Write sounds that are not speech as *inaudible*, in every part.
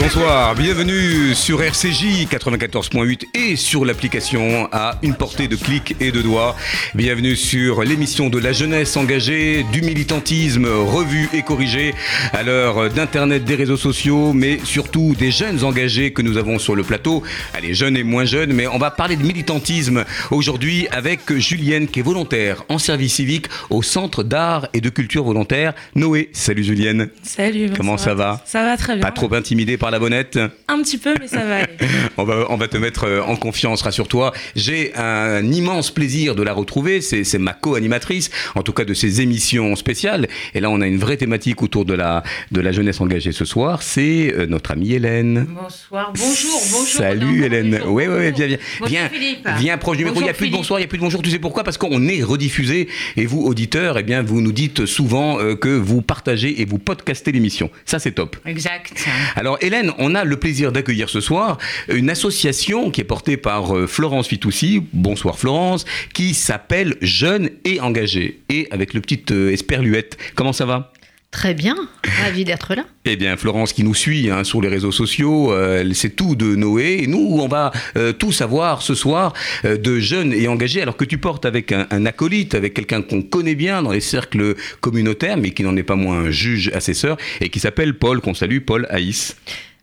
Bonsoir, bienvenue sur RCJ 94.8 et sur l'application à une portée de clics et de doigts. Bienvenue sur l'émission de la jeunesse engagée, du militantisme revu et corrigé à l'heure d'internet, des réseaux sociaux, mais surtout des jeunes engagés que nous avons sur le plateau. Allez, jeunes et moins jeunes, mais on va parler de militantisme aujourd'hui avec Julienne qui est volontaire en service civique au Centre d'art et de culture volontaire. Noé, salut Julienne. Salut. Comment ça va? Ça va très bien. Pas trop intimidé par la bonnette Un petit peu, mais ça va aller. *laughs* on, va, on va te mettre euh, en confiance, rassure-toi. J'ai un immense plaisir de la retrouver. C'est ma co-animatrice, en tout cas de ces émissions spéciales. Et là, on a une vraie thématique autour de la, de la jeunesse engagée ce soir. C'est euh, notre amie Hélène. Bonsoir, bonjour, bonjour. Salut Hélène. Oui, oui, viens, viens. Bonjour, viens, Philippe. viens proche du micro. Il n'y a plus de bonsoir, il n'y a plus de bonjour. Tu sais pourquoi? Parce qu'on est rediffusé. Et vous, auditeurs, eh bien, vous nous dites souvent euh, que vous partagez et vous podcastez l'émission. Ça, c'est top. Exact. Alors Hélène, on a le plaisir d'accueillir ce soir une association qui est portée par euh, Florence Fitoussi, bonsoir Florence, qui s'appelle Jeunes et Engagés, et avec le petit euh, esperluette. Comment ça va? Très bien, ravi d'être là. eh bien, Florence qui nous suit hein, sur les réseaux sociaux, euh, elle sait tout de Noé. Nous, on va euh, tout savoir ce soir euh, de jeunes et engagés, alors que tu portes avec un, un acolyte, avec quelqu'un qu'on connaît bien dans les cercles communautaires, mais qui n'en est pas moins un juge assesseur, et qui s'appelle Paul, qu'on salue, Paul Haïs.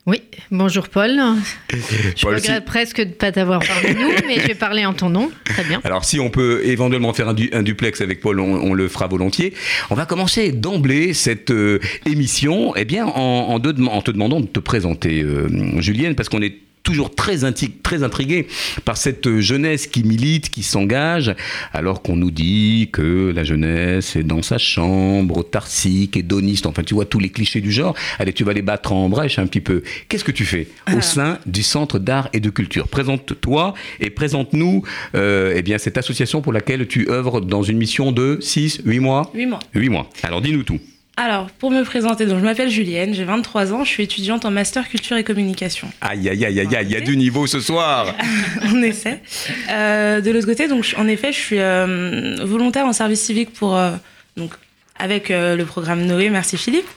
Oui, bonjour Paul. *laughs* Je Paul, regrette presque de ne pas t'avoir parlé de nous, *laughs* mais je vais parler en ton nom. Très bien. Alors si on peut éventuellement faire un, du- un duplex avec Paul, on, on le fera volontiers. On va commencer d'emblée cette euh, émission eh bien, en, en de- en te demandant de te présenter, euh, Julienne, parce qu'on est toujours très, inti- très intrigué par cette jeunesse qui milite, qui s'engage, alors qu'on nous dit que la jeunesse est dans sa chambre, autarcique, hédoniste, enfin tu vois tous les clichés du genre. Allez, tu vas les battre en brèche un petit peu. Qu'est-ce que tu fais au sein du Centre d'art et de culture? Présente-toi et présente-nous euh, eh bien, cette association pour laquelle tu œuvres dans une mission de 6, 8 mois? 8 mois. 8 mois. Alors dis-nous tout. Alors, pour me présenter, donc je m'appelle Julienne, j'ai 23 ans, je suis étudiante en master culture et communication. Aïe, aïe, aïe, aïe, aïe, il y a du niveau ce soir *laughs* On essaie. Euh, de l'autre côté, donc en effet, je suis euh, volontaire en service civique pour euh, donc avec le programme Noé, merci Philippe,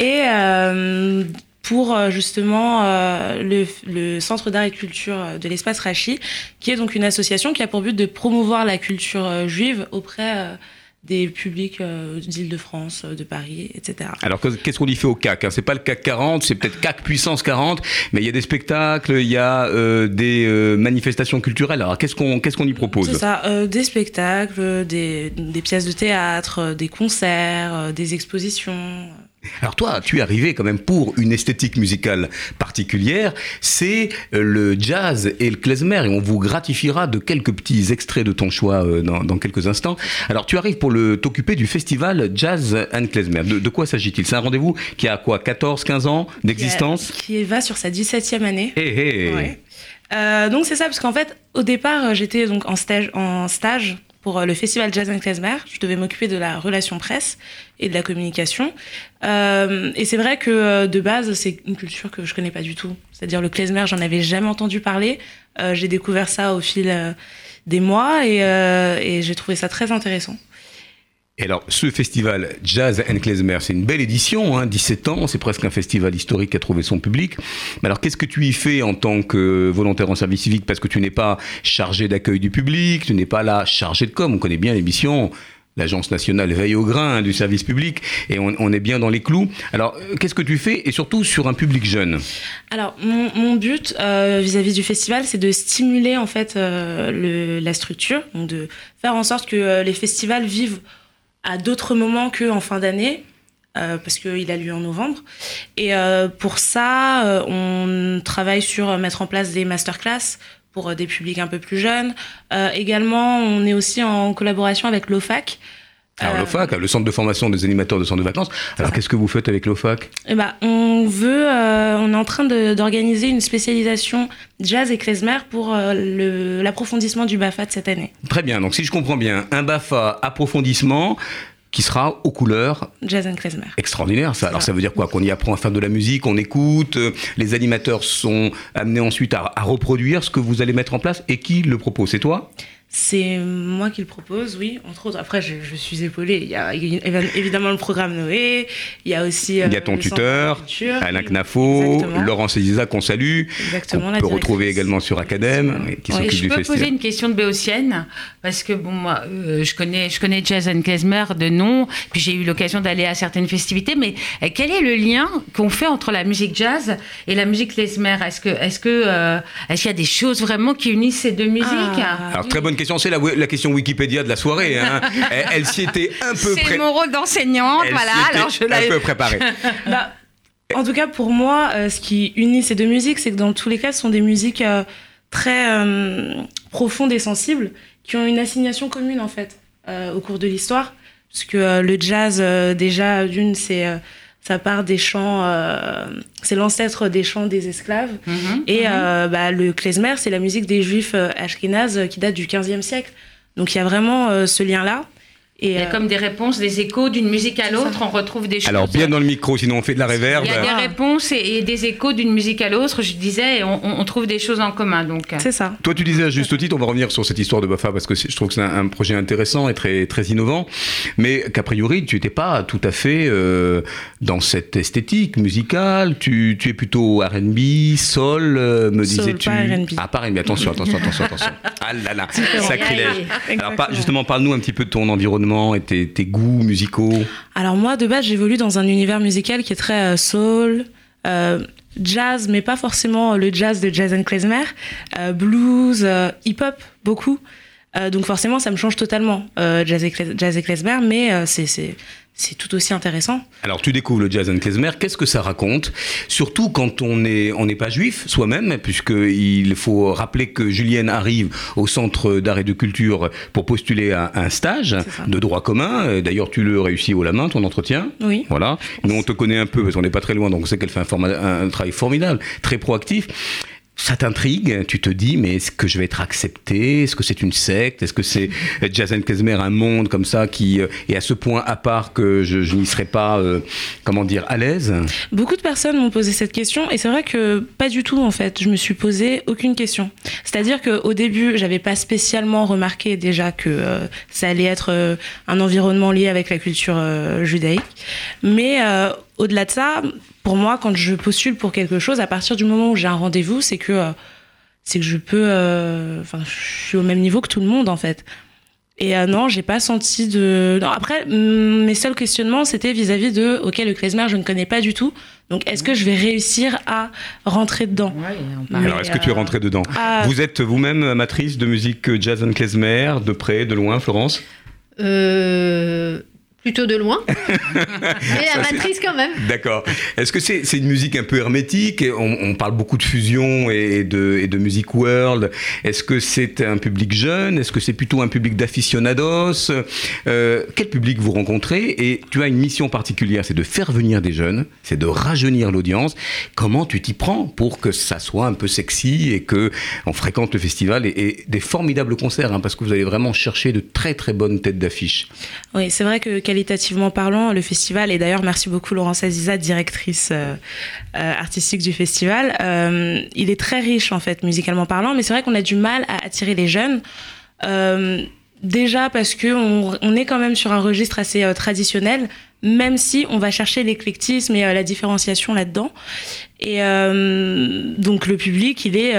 et pour justement le, le Centre d'art et culture de l'espace Rachi, qui est donc une association qui a pour but de promouvoir la culture juive auprès des publics euh, d'Île-de-France, euh, de Paris, etc. Alors que- qu'est-ce qu'on y fait au CAC hein? C'est pas le CAC 40, c'est peut-être CAC puissance 40, mais il y a des spectacles, il y a euh, des euh, manifestations culturelles. Alors qu'est-ce qu'on qu'est-ce qu'on y propose? C'est ça, euh, des spectacles, des, des pièces de théâtre, euh, des concerts, euh, des expositions. Alors toi, tu es arrivé quand même pour une esthétique musicale particulière, c'est euh, le jazz et le klezmer, et on vous gratifiera de quelques petits extraits de ton choix euh, dans, dans quelques instants. Alors tu arrives pour t'occuper du festival Jazz and Klezmer. De, de quoi s'agit-il? C'est un rendez-vous qui a quoi 14, 15 ans d'existence? Qui, qui va sur sa 17e année. Hé hé Ouais. Euh, donc c'est ça, parce qu'en fait, au départ, j'étais donc en stage, en stage pour euh, le festival Jazz and Klezmer. Je devais m'occuper de la relation presse et de la communication. Euh, et c'est vrai que euh, de base, c'est une culture que je connais pas du tout. C'est-à-dire le klezmer, j'en avais jamais entendu parler. J'ai découvert ça au fil des mois et j'ai trouvé ça très intéressant. Et alors, ce festival Jazz and Klezmer, c'est une belle édition, hein, 17 ans, c'est presque un festival historique qui a trouvé son public. Mais alors, qu'est-ce que tu y fais en tant que volontaire en service civique? Parce que tu n'es pas chargé d'accueil du public, tu n'es pas là chargé de com. On connaît bien l'émission. L'Agence nationale veille au grain hein, du service public et on, est bien dans les clous. Alors, euh, qu'est-ce que tu fais et surtout sur un public jeune? Alors, mon, mon but euh, vis-à-vis du festival, c'est de stimuler en fait euh, le, la structure, donc de faire en sorte que euh, les festivals vivent à d'autres moments qu'en fin d'année, euh, parce qu'il a lieu en novembre. Et euh, pour ça, euh, on travaille sur euh, mettre en place des masterclass pour euh, des publics un peu plus jeunes. Euh, également, on est aussi en collaboration avec l'OFAC. Alors, Euh, l'OFAC, le centre de formation des animateurs de centres de vacances. Alors, qu'est-ce que vous faites avec l'OFAC Eh ben, on veut, euh, on est en train d'organiser une spécialisation jazz et klezmer pour euh, l'approfondissement du BAFA de cette année. Très bien, donc si je comprends bien, un BAFA approfondissement, qui sera aux couleurs Jazz and Klezmer. extraordinaire. Ça. Alors ça veut dire quoi? Qu'on y apprend à faire de la musique, on écoute, euh, les animateurs sont amenés ensuite à, à reproduire ce que vous allez mettre en place. Et qui le propose? C'est toi? C'est moi qui le propose, oui, entre autres. Après, je, je suis épaulée. Il y a évi- évidemment le programme Noé, il y a aussi... euh, Il y a ton tuteur, culture. Alain Knafo. Laurent Cézisa qu'on salue, Exactement, qu'on la peut retrouver également sur Academ, qui Ouais, Et s'occupe je du peux festival. poser une question de béotienne parce que bon moi euh, je connais je connais Jazz and Klezmer de nom puis j'ai eu l'occasion d'aller à certaines festivités mais euh, quel est le lien qu'on fait entre la musique jazz et la musique klezmer? Est-ce que est-ce que euh, est-ce qu'il y a des choses vraiment qui unissent ces deux musiques? Ah. Alors très bonne question, c'est la, la question Wikipédia de la soirée. hein. *laughs* elle elle s'y était un peu C'est pré- mon rôle d'enseignante elle voilà s'y était alors je un l'avais peu préparée. *laughs* Bah, en tout cas, pour moi, euh, ce qui unit ces deux musiques, c'est que dans tous les cas, ce sont des musiques euh, très euh, profondes et sensibles, qui ont une assignation commune, en fait, euh, au cours de l'histoire. Parce que euh, le jazz, euh, déjà, d'une, c'est... ça part des chants, euh, c'est l'ancêtre des chants des esclaves. Mhm. Et euh, bah, le klezmer, c'est la musique des juifs euh, ashkénazes euh, qui date du 15e siècle. Donc il y a vraiment euh, ce lien-là. Et, il y a euh, comme des réponses des échos d'une musique à l'autre on retrouve des choses Alors bien dans le micro, sinon on fait de la réverb. il y a des Ah. réponses et, et des échos d'une musique à l'autre je disais et on, on- trouve des choses en commun donc c'est ça. Toi, tu disais à juste titre, on va revenir sur cette histoire de Bafa parce que je trouve que c'est un, un projet intéressant et très, très innovant, mais qu'a priori, tu n'étais pas tout à fait euh, dans cette esthétique musicale. Tu, tu es plutôt RB, soul, euh, me disais-tu? pas R&B. Ah, pas R&B, attention, attention, attention, attention. *laughs* Ah là là, sacrilège. Alors, pas- justement, parle-nous un petit peu de ton environnement et tes, goûts musicaux. Alors moi, de base, j'évolue dans un univers musical qui est très euh, soul, euh, jazz, mais pas forcément le jazz de Jazz and Klezmer, euh, blues, euh, hip-hop, beaucoup. Euh, donc forcément, ça me change totalement, euh, jazz, et jazz et klezmer, mais euh, c'est c'est tout aussi intéressant. Alors, tu découvres le jazz and klezmer. Qu'est-ce que ça raconte? Surtout quand on n'est on n'est pas juif soi-même, puisqu'il faut rappeler que Julienne arrive au Centre d'art et de culture pour postuler à un stage de droit commun. Euh, D'ailleurs, tu le réussis haut la main, ton entretien. Oui. Voilà. Nous, on te connaît un peu parce qu'on n'est pas très loin, donc on sait qu'elle fait un travail formidable, très proactif. Ça t'intrigue, tu te dis, mais est-ce que je vais être accepté? Est-ce que c'est une secte? Est-ce que c'est and Klezmer, un monde comme ça qui euh, est à ce point à part que je, n'y serais pas, euh, comment dire, à l'aise? Beaucoup de personnes m'ont posé cette question et c'est vrai que pas du tout en fait. Je me suis posé aucune question. C'est-à-dire qu'au début, j'avais pas spécialement remarqué déjà que euh, ça allait être un environnement lié avec la culture judaïque. Mais au-delà de ça, pour moi, quand je postule pour quelque chose, à partir du moment où j'ai un rendez-vous, c'est que euh, c'est que je peux, euh, enfin, je suis au même niveau que tout le monde en fait. Et euh, non, j'ai pas senti de. Non, après, mm, mes seuls questionnements, c'était vis-à-vis de, ok, le klezmer, je ne connais pas du tout. Donc, est-ce que je vais réussir à rentrer dedans? Ouais, on Alors, est-ce que tu es euh, rentré dedans Ah, Vous êtes vous-même amatrice de musique euh, jazz and klezmer, de près, de loin, Florence? Euh, plutôt de loin. *laughs* Mais amatrice quand même. D'accord. Est-ce que c'est une musique un peu hermétique on, on parle beaucoup de fusion et de, et de music world. Est-ce que c'est un public jeune? Est-ce que c'est plutôt un public d'aficionados? Euh, Quel public vous rencontrez? Et tu as une mission particulière, c'est de faire venir des jeunes, c'est de rajeunir l'audience. Comment tu t'y prends pour que ça soit un peu sexy et que on fréquente le festival et, et des formidables concerts hein, Parce que vous allez vraiment chercher de très très bonnes têtes d'affiche. Oui, c'est vrai que qualitativement parlant, le festival, et d'ailleurs merci beaucoup Laurence Aziza, directrice euh, euh, artistique du festival, euh, il est très riche en fait, musicalement parlant, mais c'est vrai qu'on a du mal à attirer les jeunes. Déjà parce que on, on est quand même sur un registre assez traditionnel, même si on va chercher l'éclectisme et la différenciation là-dedans. Et donc le public, il est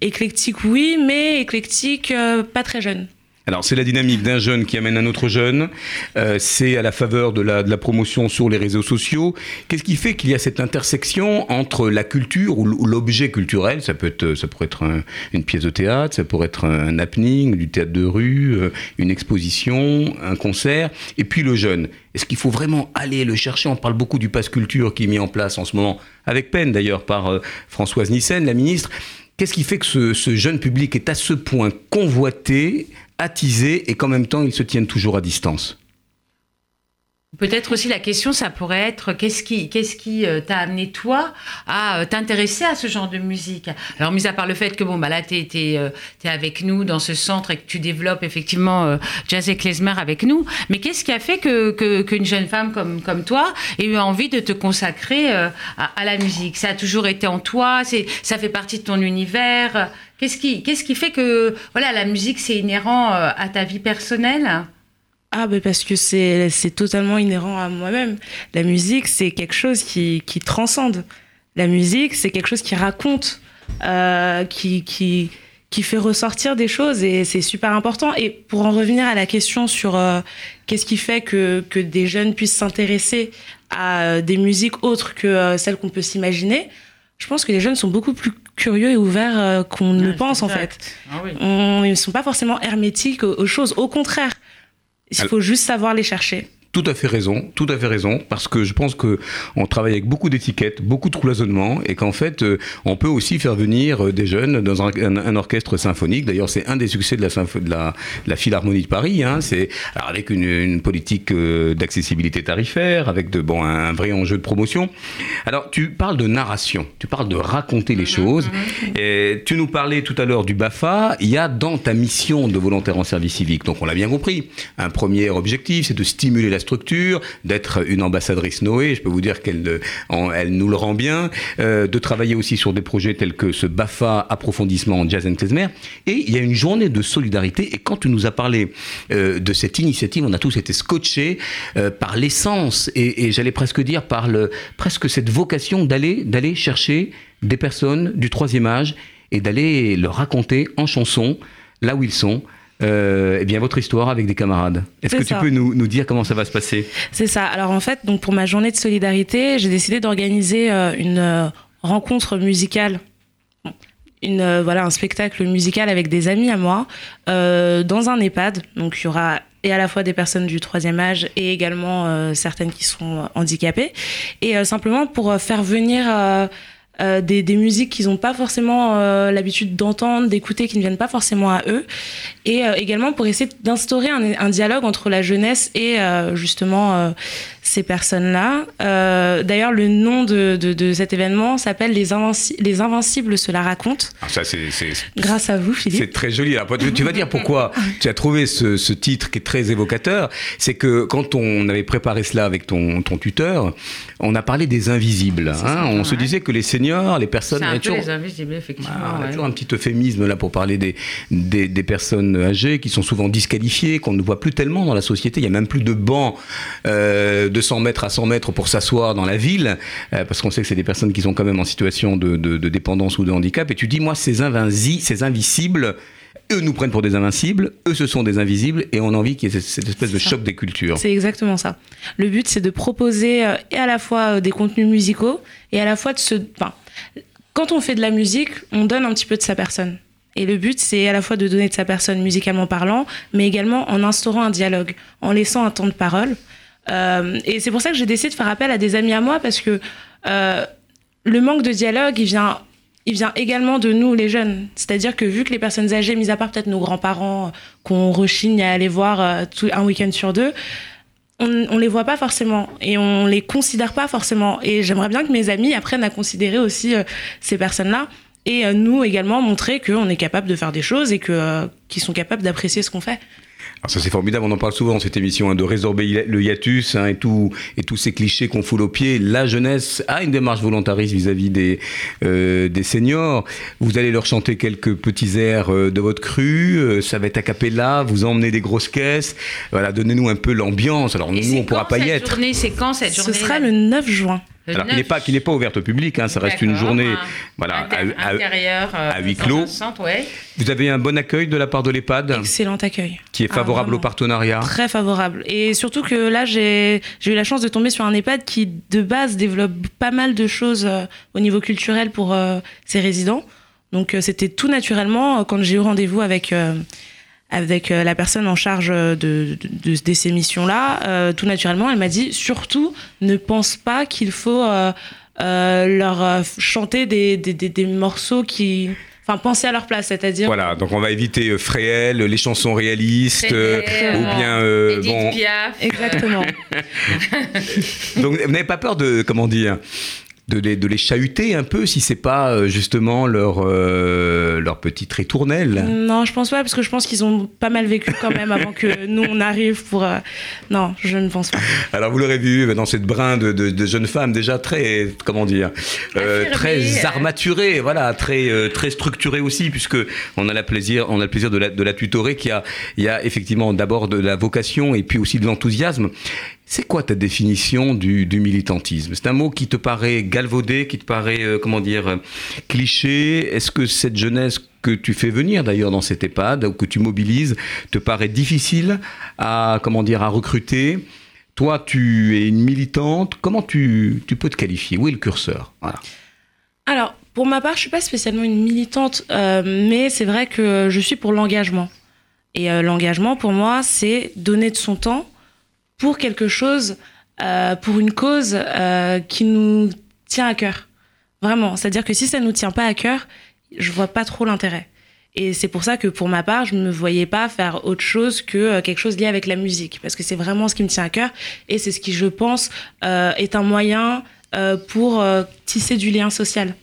éclectique, oui, mais éclectique, pas très jeune. Alors, c'est la dynamique d'un jeune qui amène un autre jeune. Euh, c'est à la faveur de la, de la promotion sur les réseaux sociaux. Qu'est-ce qui fait qu'il y a cette intersection entre la culture ou l'objet culturel? Ça peut être, ça pourrait être un- une pièce de théâtre, ça pourrait être un happening, du théâtre de rue, euh, une exposition, un concert, et puis le jeune. Est-ce qu'il faut vraiment aller le chercher? On parle beaucoup du pass culture qui est mis en place en ce moment, avec peine d'ailleurs par euh, Françoise Nyssen, la ministre. Qu'est-ce qui fait que ce, jeune public est à ce point convoité, attisé, et qu'en même temps, ils se tiennent toujours à distance? Peut-être aussi la question, ça pourrait être qu'est-ce qui, qu'est-ce qui euh, t'a amené toi à euh, t'intéresser à ce genre de musique? Alors, mis à part le fait que bon, bah là, t'es, t'es, euh, t'es avec nous dans ce centre et que tu développes effectivement euh, jazz et klezmer avec nous, mais qu'est-ce qui a fait que, qu'une jeune femme comme, comme toi ait eu envie de te consacrer euh, à, à la musique? Ça a toujours été en toi, c'est, ça fait partie de ton univers. Qu'est-ce qui, qu'est-ce qui fait que voilà, la musique c'est inhérent euh, à ta vie personnelle? Ah, ben parce que c'est c'est totalement inhérent à moi-même. La musique, c'est quelque chose qui, qui transcende. La musique, c'est quelque chose qui raconte, euh, qui, qui, qui fait ressortir des choses et c'est super important. Et pour en revenir à la question sur euh, qu'est-ce qui fait que, que des jeunes puissent s'intéresser à euh, des musiques autres que euh, celles qu'on peut s'imaginer, je pense que les jeunes sont beaucoup plus curieux et ouverts euh, qu'on ne le pense en fait. Ah oui. On- ils ne sont pas forcément hermétiques aux, aux choses. Au contraire, il faut juste savoir les chercher. Tout à fait raison, tout à fait raison, parce que je pense que on travaille avec beaucoup d'étiquettes, beaucoup de cloisonnement, et qu'en fait, euh, on peut aussi faire venir euh, des jeunes dans un, un- un orchestre symphonique. D'ailleurs, c'est un des succès de la, sympho- de la, de la Philharmonie de Paris. Hein, c'est avec une, une politique euh, d'accessibilité tarifaire, avec de bon un vrai enjeu de promotion. Alors, tu parles de narration, tu parles de raconter les choses. Et tu nous parlais tout à l'heure du Bafa. Il y a dans ta mission de volontaire en service civique, donc on l'a bien compris, un premier objectif, c'est de stimuler la d'être une ambassadrice Noé. Je peux vous dire qu'elle euh, elle nous le rend bien. euh, de travailler aussi sur des projets tels que ce Bafa approfondissement en jazz and klezmer. Et il y a une journée de solidarité. Et quand tu nous as parlé euh, de cette initiative, on a tous été scotchés par l'essence et, et j'allais presque dire par le, presque cette vocation d'aller d'aller chercher des personnes du troisième âge et d'aller leur raconter en chanson là où ils sont. Euh, eh bien votre histoire avec des camarades. Est-ce que tu peux nous, nous dire comment ça va se passer? C'est ça. Alors en fait, donc pour ma journée de solidarité, j'ai décidé d'organiser euh, une euh, rencontre musicale, une euh, voilà un spectacle musical avec des amis à moi dans un EHPAD. Donc il y aura et à la fois des personnes du troisième âge et également certaines qui sont handicapées. Et simplement pour faire venir euh, des, des musiques qu'ils n'ont pas forcément euh, l'habitude d'entendre, d'écouter, qui ne viennent pas forcément à eux. Et euh, également pour essayer d'instaurer un, un dialogue entre la jeunesse et justement ces personnes-là. D'ailleurs, le nom de, de, de cet événement s'appelle les, Invinci- les Invincibles se la racontent, Ah, Ça, c'est, grâce à vous, Philippe. C'est très joli. Alors, tu, tu vas dire pourquoi *laughs* tu as trouvé ce, ce titre qui est très évocateur. C'est que quand on avait préparé cela avec ton, ton tuteur, on a parlé des invisibles. hein. on se disait que les seniors, les personnes... C'est un peu les invisibles, effectivement. Ah, y a ouais. toujours un petit euphémisme là pour parler des, des, des personnes âgées qui sont souvent disqualifiées, qu'on ne voit plus tellement dans la société. Il n'y a même plus de bancs euh, de 100 mètres à 100 mètres pour s'asseoir dans la ville, euh, parce qu'on sait que c'est des personnes qui sont quand même en situation de, de- de dépendance ou de handicap. Et tu dis, moi, ces, invinci, ces invisibles, eux nous prennent pour des invincibles, eux ce sont des invisibles, et on a envie qu'il y ait cette, espèce de ça. choc des cultures. C'est exactement ça. Le but, c'est de proposer euh, et à la fois euh, des contenus musicaux et à la fois de se. Enfin, quand on fait de la musique, on donne un petit peu de sa personne. Et le but, c'est à la fois de donner de sa personne musicalement parlant, mais également en instaurant un dialogue, en laissant un temps de parole. Euh, et c'est pour ça que j'ai décidé de faire appel à des amis à moi, parce que euh, le manque de dialogue, il vient, il vient également de nous, les jeunes. C'est-à-dire que vu que les personnes âgées, mis à part peut-être nos grands-parents, euh, qu'on rechigne à aller voir euh, un week-end sur deux, on, on les voit pas forcément et on les considère pas forcément. Et j'aimerais bien que mes amis apprennent à considérer aussi euh, ces personnes-là et nous également montrer qu'on est capable de faire des choses et que qu'ils sont capables d'apprécier ce qu'on fait. Alors ça c'est formidable, on en parle souvent dans cette émission, hein, de résorber le hiatus hein, et, tout, et tous ces clichés qu'on foule aux pieds. La jeunesse a une démarche volontariste vis-à-vis des, euh, des seniors. Vous allez leur chanter quelques petits airs euh, de votre cru, euh, ça va être a cappella, vous emmenez des grosses caisses. Voilà, donnez-nous un peu l'ambiance. Alors Et nous, on pourra quand pas y cette être. journée C'est quand cette Ce journée sera le 9 juin. Alors qui 9 n'est pas, qui n'est pas ouverte au public, hein, ça reste une journée voilà, Inter- à- à- intérieur, euh, à huis clos. un centre, ouais. Vous avez un bon accueil de la part de l'EHPAD Excellent accueil. qui est Ah, favorable au partenariat. Très favorable. Et surtout que là, j'ai eu la chance de tomber sur un EHPAD qui, de base, développe pas mal de choses euh, au niveau culturel pour euh, ses résidents. Donc, euh, c'était tout naturellement, quand j'ai eu rendez-vous avec, euh, avec euh, la personne en charge euh, de, de, de- de ces missions-là, euh, tout naturellement, elle m'a dit surtout, ne pense pas qu'il faut euh, euh, leur euh, chanter des, des, des, des morceaux qui. enfin penser à leur place, c'est-à-dire. Voilà, donc on va éviter euh, Fréhel, les chansons réalistes, euh, ou bien euh, Edith bon. Piaf. Exactement. *laughs* Donc vous n'avez pas peur de comment dire de les, de les chahuter un peu si c'est pas euh, justement leur euh, leur petite ritournelle. non, je pense pas, parce que je pense qu'ils ont pas mal vécu quand même avant que *laughs* nous on arrive pour. euh, Non, je ne pense pas. Alors vous l'aurez vu dans cette brin de, de, de jeunes femmes déjà très comment dire euh, Affirmées, très euh. armaturées, voilà très euh, très structurées aussi puisque on a la plaisir on a le plaisir de la de la tutorer qui a il y a effectivement d'abord de la vocation et puis aussi de l'enthousiasme. C'est quoi ta définition du, militantisme? C'est un mot qui te paraît galvaudé, qui te paraît, euh, comment dire, euh, cliché. Est-ce que cette jeunesse que tu fais venir d'ailleurs dans cette EHPAD, ou que tu mobilises, te paraît difficile à, comment dire, à recruter? Toi, tu es une militante. Comment tu, peux te qualifier? Où est le curseur? Voilà. Alors, pour ma part, je suis pas spécialement une militante, euh, mais c'est vrai que je suis pour l'engagement. Et l'engagement, pour moi, c'est donner de son temps pour quelque chose, euh, pour une cause euh, qui nous tient à cœur. Vraiment. C'est-à-dire que si ça nous tient pas à cœur, je vois pas trop l'intérêt. Et c'est pour ça que pour ma part, je ne me voyais pas faire autre chose que euh, quelque chose lié avec la musique, parce que c'est vraiment ce qui me tient à cœur et c'est ce qui, je pense, euh, est un moyen euh, pour euh, tisser du lien social.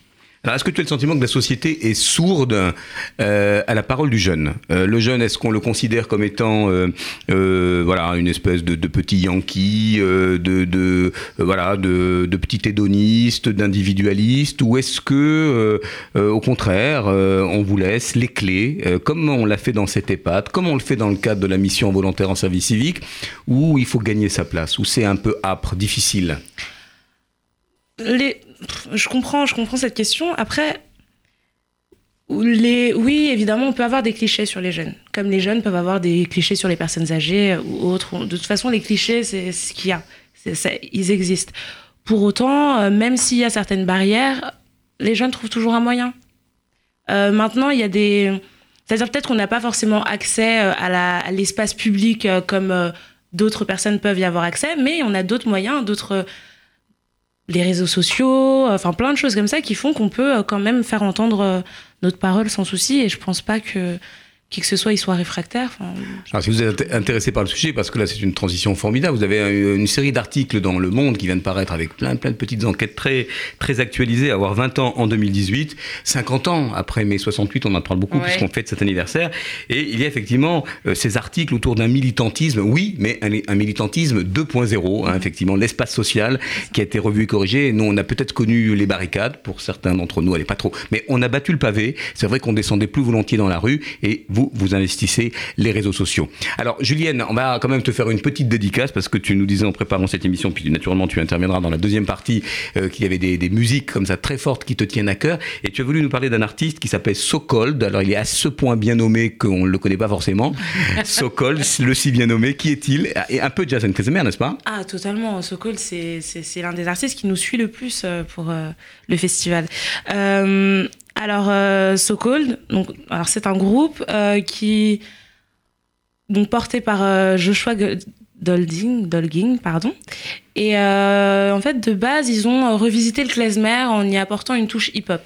Alors, est-ce que tu as le sentiment que la société est sourde euh, à la parole du jeune? Euh, Le jeune, est-ce qu'on le considère comme étant, euh, euh, voilà, une espèce de, de petit yankee, euh, de, de euh, voilà, de, de petit hédoniste, d'individualiste, ou est-ce que, au contraire, on vous laisse les clés, comme on l'a fait dans cette EHPAD, comme on le fait dans le cadre de la mission volontaire en service civique, où il faut gagner sa place, où c'est un peu âpre, difficile? Je comprends, je comprends cette question. Après, oui, évidemment, on peut avoir des clichés sur les jeunes. Comme les jeunes peuvent avoir des clichés sur les personnes âgées ou autres. De toute façon, les clichés, c'est ce qu'il y a. Ils existent. Pour autant, euh, même s'il y a certaines barrières, les jeunes trouvent toujours un moyen. Euh, maintenant, il y a des... C'est-à-dire peut-être qu'on n'a pas forcément accès euh, à l'espace public euh, comme euh, d'autres personnes peuvent y avoir accès, mais on a d'autres moyens, d'autres les réseaux sociaux, enfin plein de choses comme ça qui font qu'on peut euh, quand même faire entendre euh, notre parole sans souci. Et je pense pas que qui que ce soit il soit réfractaire. Enfin, Alors, si vous êtes intéressé par le sujet, parce que là c'est une transition formidable, vous avez un- une série d'articles dans Le Monde qui vient de paraître avec plein, plein de petites enquêtes très, très actualisées, avoir 20 ans en 2018, 50 ans après mai 68, on en parle beaucoup Ouais. puisqu'on fête cet anniversaire, et il y a effectivement euh, ces articles autour d'un militantisme, oui, mais un, un militantisme 2.0, hein, effectivement, l'espace social qui a été revu et corrigé. Nous, on a peut-être connu les barricades, pour certains d'entre nous, allez pas trop, mais on a battu le pavé. C'est vrai qu'on descendait plus volontiers dans la rue, et vous, vous investissez les réseaux sociaux. Alors, Julienne, on va quand même te faire une petite dédicace parce que tu nous disais en préparant cette émission, puis naturellement tu interviendras dans la deuxième partie, euh, qu'il y avait des, des musiques comme ça très fortes qui te tiennent à cœur. Et tu as voulu nous parler d'un artiste qui s'appelle So Cold. Alors, il est à ce point bien nommé qu'on ne le connaît pas forcément. *laughs* so Cold, le si bien nommé. Qui est-il? Et un peu Jason Klezmer, n'est-ce pas? Ah, totalement. Sokol, c'est l'un des artistes qui nous suit le plus euh, pour euh, le festival. Euh, alors, euh, Sokol, donc, alors c'est un groupe euh, qui donc porté par euh, Joshua Dolding, Dolging, pardon. Et euh, en fait, de base, ils ont revisité le klezmer en y apportant une touche hip-hop.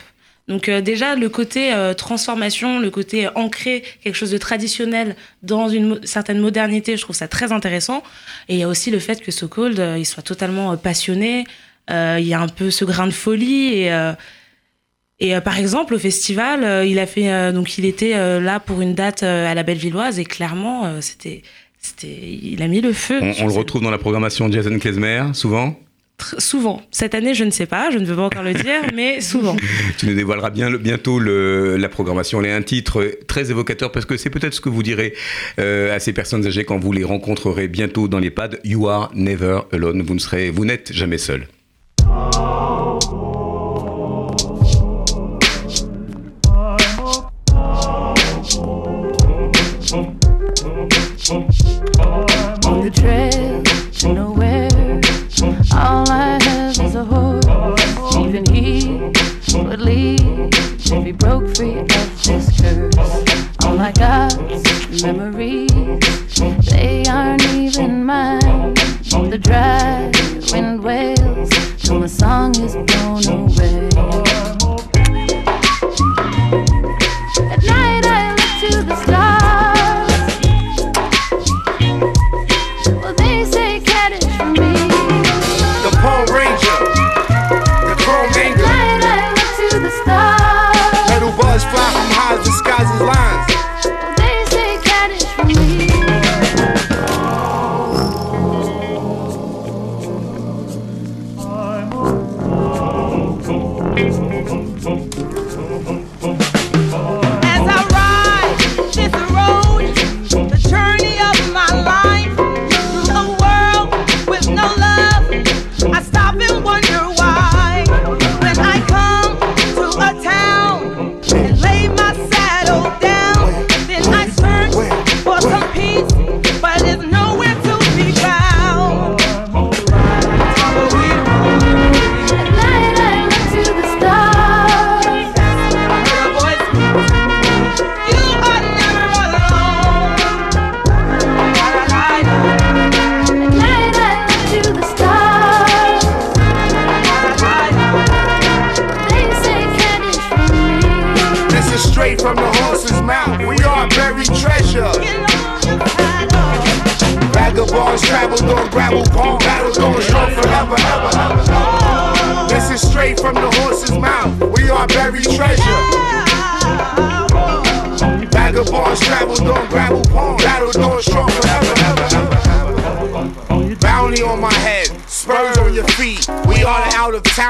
Donc déjà le côté transformation, le côté ancré quelque chose de traditionnel dans une certaine modernité, je trouve ça très intéressant. Et il y a aussi le fait que So Cold, euh, il soit totalement passionné. Il y a un peu ce grain de folie et et euh, par exemple au festival, euh, il a fait euh, donc il était là pour une date à la Bellevilloise et clairement c'était c'était il a mis le feu. on, le retrouve dans la programmation de Jason Klezmer, souvent. Tr- souvent. Cette année, je ne sais pas, je ne veux pas encore le dire, *laughs* mais souvent. Tu nous dévoileras bien le- bientôt le, la programmation. Elle est un titre très évocateur parce que c'est peut-être ce que vous direz euh, à ces personnes âgées quand vous les rencontrerez bientôt dans l'EHPAD. You are never alone. Vous ne serez, vous n'êtes jamais seul. The trail to nowhere. All I have is a horse. Even he would leave if he broke free of this curse. All I got's memories. They aren't even mine. The dry wind wails till my song is blown away. is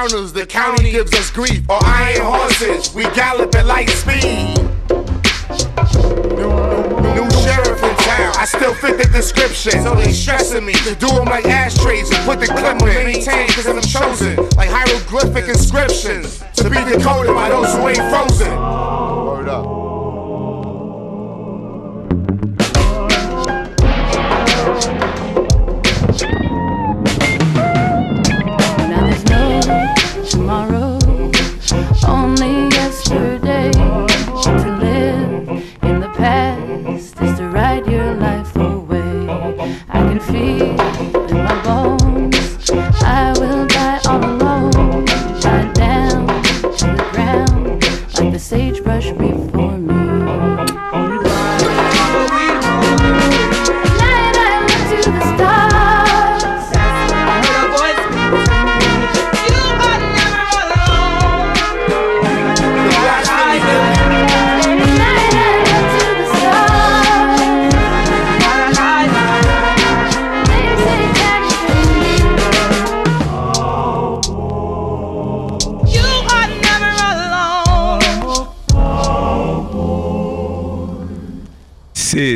the county gives us grief. Or iron horses, we gallop at light speed. New, new sheriff in town, I still fit the description. So they stressing me to do them like ashtrays and put the clip in. Maintain cause I'm chosen, like hieroglyphic inscriptions. To be decoded by those who ain't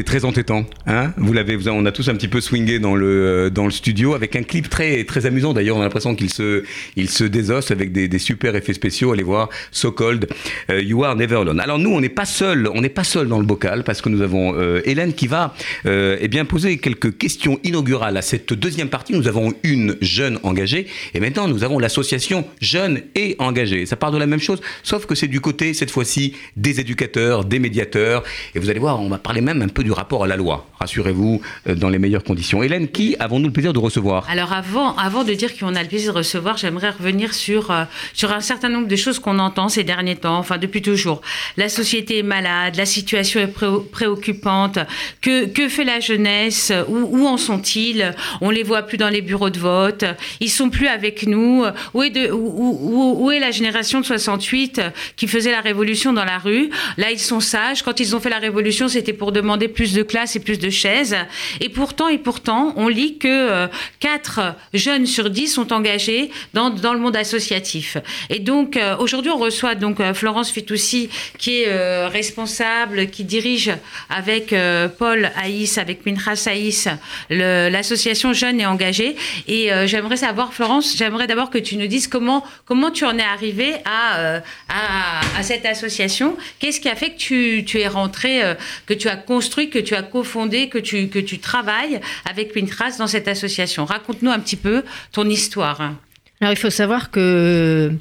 Très entêtant, hein Vous l'avez, on a tous un petit peu swingé dans le euh, dans le studio avec un clip très très amusant. D'ailleurs, on a l'impression qu'il se il se désosse avec des, super effets spéciaux. Allez voir, So Cold, euh, You Are Never Alone. Alors nous, on n'est pas seul, on n'est pas seul dans le bocal parce que nous avons euh, Hélène qui va euh, eh bien poser quelques questions inaugurales à cette deuxième partie. Nous avons une jeune engagée et maintenant nous avons l'association Jeunes et Engagés. Ça part de la même chose, sauf que c'est du côté cette fois-ci des éducateurs, des médiateurs. Et vous allez voir, on va parler même un peu du rapport à la loi. Rassurez-vous, euh, dans les meilleures conditions. Hélène, qui avons-nous le plaisir de recevoir? Alors avant, avant de dire qu'on a le plaisir de recevoir, j'aimerais revenir sur, euh, sur un certain nombre de choses qu'on entend ces derniers temps, enfin depuis toujours. La société est malade, la situation est pré- préoccupante, que, que fait la jeunesse, où, en sont-ils? On les voit plus dans les bureaux de vote, ils sont plus avec nous, où est, de, où- où est la génération de 68 qui faisait la révolution dans la rue? Là, ils sont sages, quand ils ont fait la révolution, c'était pour demander plus de classes et plus de chaises. Et pourtant, et pourtant, on lit que 4 jeunes sur 10 sont engagés dans, dans le monde associatif. Et donc, euh, aujourd'hui, on reçoit donc euh, Florence Fitoussi, qui est euh, responsable, qui dirige avec euh, Paul Haïs, avec Minras Haïs, l'association Jeunes et Engagés. Et euh, j'aimerais savoir, Florence, j'aimerais d'abord que tu nous dises comment, comment tu en es arrivée à, euh, à, à cette association. Qu'est-ce qui a fait que tu, tu es rentrée, euh, que tu as construit, que tu as cofondé, que tu, que tu travailles avec Pintras dans cette association Raconte-nous un petit peu ton histoire. Alors il faut savoir que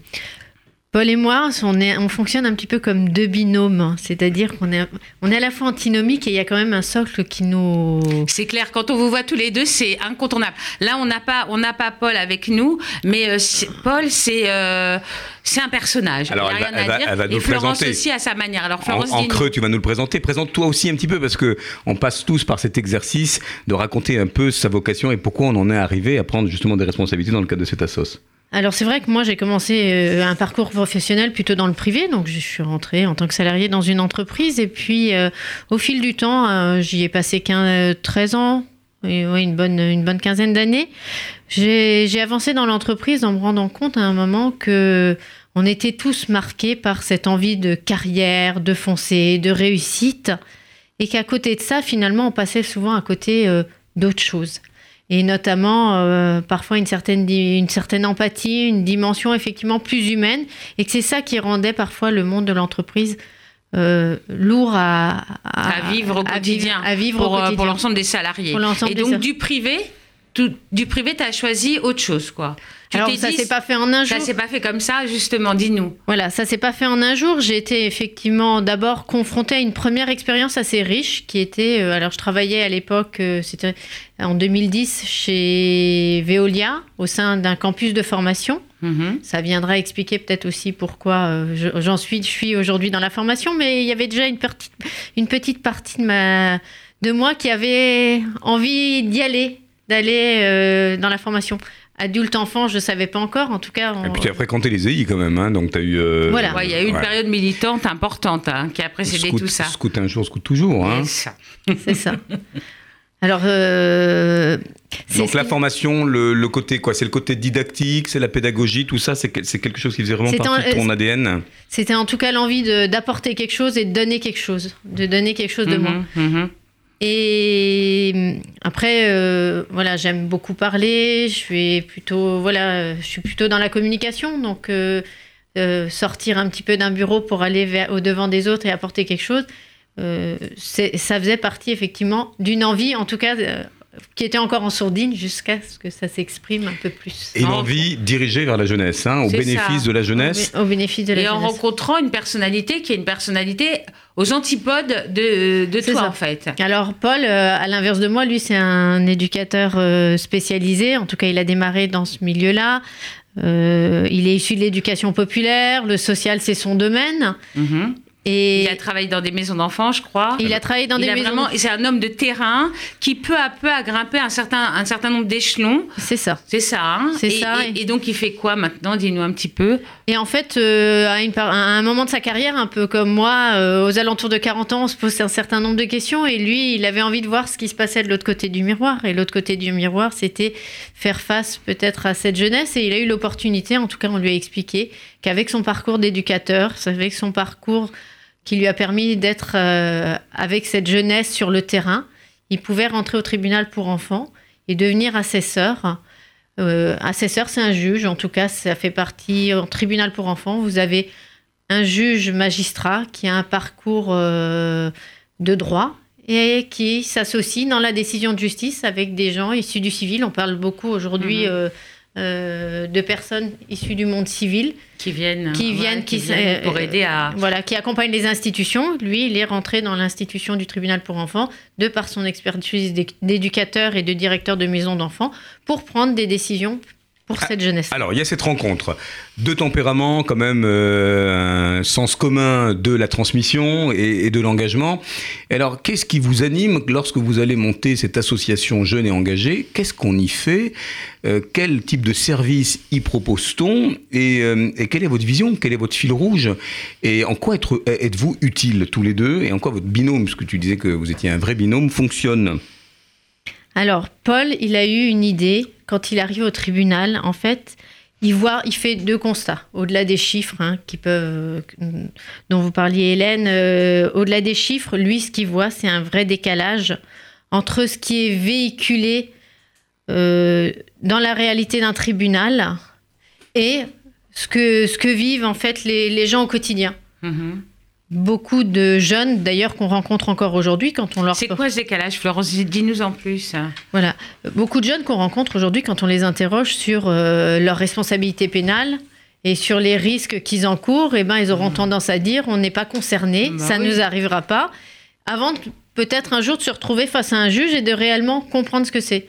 Paul et moi, on, est, on fonctionne un petit peu comme deux binômes, c'est-à-dire qu'on est, on est à la fois antinomique et il y a quand même un socle qui nous... C'est clair, quand on vous voit tous les deux, c'est incontournable. Là, on n'a pas, on n'a pas Paul avec nous, mais euh, Paul, c'est euh, c'est un personnage. Alors, Il y a elle rien va- à elle va- dire. elle va nous Et Florence présenter. aussi à sa manière. Alors, En, Florence, en creux, tu vas nous le présenter. Présente-toi aussi un petit peu parce que on passe tous par cet exercice de raconter un peu sa vocation et pourquoi on en est arrivé à prendre justement des responsabilités dans le cadre de cette assos. Alors c'est vrai que moi j'ai commencé euh, un parcours professionnel plutôt dans le privé, donc je suis rentrée en tant que salariée dans une entreprise. Et puis euh, au fil du temps euh, j'y ai passé 15, euh, 13 ans, et, ouais, une, bonne, une bonne quinzaine d'années. J'ai avancé dans l'entreprise en me rendant compte à un moment que on était tous marqués par cette envie de carrière, de foncer, de réussite. Et qu'à côté de ça finalement on passait souvent à côté euh, d'autres choses et notamment euh, parfois une certaine, une certaine empathie, une dimension effectivement plus humaine, et que c'est ça qui rendait parfois le monde de l'entreprise euh, lourd à, à vivre au quotidien, à vivre pour, euh, pour l'ensemble des salariés. Pour Et donc du privé, tout- du privé, tu as choisi autre chose, quoi. Tu Alors ça s'est pas fait en un jour. Ça s'est pas fait comme ça, justement, dis-nous. Voilà, ça s'est pas fait en un jour. J'ai été effectivement d'abord confrontée à une première expérience assez riche qui était. euh, alors, je travaillais à l'époque, euh, c'était en 2010, chez Veolia, au sein d'un campus de formation. Mhm. Ça viendra expliquer peut-être aussi pourquoi euh, je- j'en suis, je suis aujourd'hui dans la formation, mais il y avait déjà une, petite- une petite partie de, ma, de moi qui avait envie d'y aller, d'aller euh, dans la formation. Adulte, enfant, je ne savais pas encore. En tout cas, on- Et puis tu as fréquenté les EI quand même, hein, donc tu as eu. euh, Voilà. Ouais, il y a eu une ouais. période militante importante hein, qui a précédé Scout- tout ça. Scout un jour, scout toujours. Hein. C'est ça. *laughs* Alors, euh, c'est Donc la qui- formation, le, le côté quoi C'est le côté didactique, c'est la pédagogie, tout ça, c'est que- c'est quelque chose qui faisait vraiment partie de ton ADN. c'était en tout cas l'envie de- d'apporter quelque chose et de donner quelque chose, de donner quelque chose de moi. Mhm, mhm. Et hum, après, euh, voilà, j'aime beaucoup parler. Je suis plutôt, voilà, je suis plutôt dans la communication, donc euh, euh, sortir un petit peu d'un bureau pour aller au devant des autres et apporter quelque chose, ça faisait partie effectivement d'une envie, en tout cas, qui était encore en sourdine jusqu'à ce que ça s'exprime un peu plus. Et une En- envie dirigée vers la jeunesse, hein, au bénéfice ça. de la jeunesse. Au, bé- au bénéfice de la Et en rencontrant une personnalité qui est une personnalité aux antipodes de, de toi, ça. en fait. Alors Paul, euh, à l'inverse de moi, lui c'est un éducateur euh, spécialisé. En tout cas, il a démarré dans ce milieu-là. Euh, il est issu de l'éducation populaire. Le social, c'est son domaine. Mhm. Et Il a travaillé dans des maisons d'enfants, je crois. il a travaillé dans Il des maisons. vraiment, c'est un homme de terrain qui peu à peu a grimpé un certain, un certain nombre d'échelons. C'est ça. C'est ça. hein C'est et, ça, Et, donc il fait quoi maintenant? Dis-nous un petit peu. Et en fait, euh, à, une par- à un moment de sa carrière, un peu comme moi, euh, aux alentours de 40 ans, on se pose un certain nombre de questions. Et lui, il avait envie de voir ce qui se passait de l'autre côté du miroir. Et l'autre côté du miroir, c'était faire face peut-être à cette jeunesse. Et il a eu l'opportunité, en tout cas, on lui a expliqué qu'avec son parcours d'éducateur, avec son parcours qui lui a permis d'être euh, avec cette jeunesse sur le terrain, il pouvait rentrer au tribunal pour enfants et devenir assesseur. Euh, assesseur, c'est un juge, en tout cas, ça fait partie en tribunal pour enfants. Vous avez un juge magistrat qui a un parcours euh, de droit et qui s'associe dans la décision de justice avec des gens issus du civil. On parle beaucoup aujourd'hui Mhm. euh, euh, de personnes issues du monde civil Qui viennent, qui ouais, qui, viennent pour euh, aider à. voilà, qui accompagnent les institutions. Lui, il est rentré dans l'institution du tribunal pour enfants de par son expertise d'é- d'éducateur et de directeur de maison d'enfants pour prendre des décisions pour Ah, cette jeunesse. Alors, il y a cette rencontre. Deux tempéraments, quand même, euh, un sens commun de la transmission et, et de l'engagement. Alors, qu'est-ce qui vous anime lorsque vous allez monter cette association jeune et engagée Qu'est-ce qu'on y fait? Euh, Quel type de service y propose-t-on? Et, euh, et quelle est votre vision? Quel est votre fil rouge? Et en quoi êtes-vous utiles tous les deux? Et en quoi votre binôme, parce que tu disais que vous étiez un vrai binôme, fonctionne? Alors, Paul, il a eu une idée quand il arrive au tribunal. En fait, il voit, il fait deux constats. Au-delà des chiffres hein, dont vous parliez, Hélène, euh, au-delà des chiffres, lui, ce qu'il voit, c'est un vrai décalage entre ce qui est véhiculé euh, dans la réalité d'un tribunal et ce que, vivent en fait les, gens au quotidien. Mhm. Beaucoup de jeunes, d'ailleurs, qu'on rencontre encore aujourd'hui, quand on leur C'est quoi ce décalage, Florence Dis-nous en plus. Voilà. Beaucoup de jeunes qu'on rencontre aujourd'hui, quand on les interroge sur euh, leur responsabilité pénale et sur les risques qu'ils encourent, eh ben, ils auront tendance à dire on n'est pas concerné, Bah ça ne oui. nous arrivera pas, avant de- peut-être un jour de se retrouver face à un juge et de réellement comprendre ce que c'est.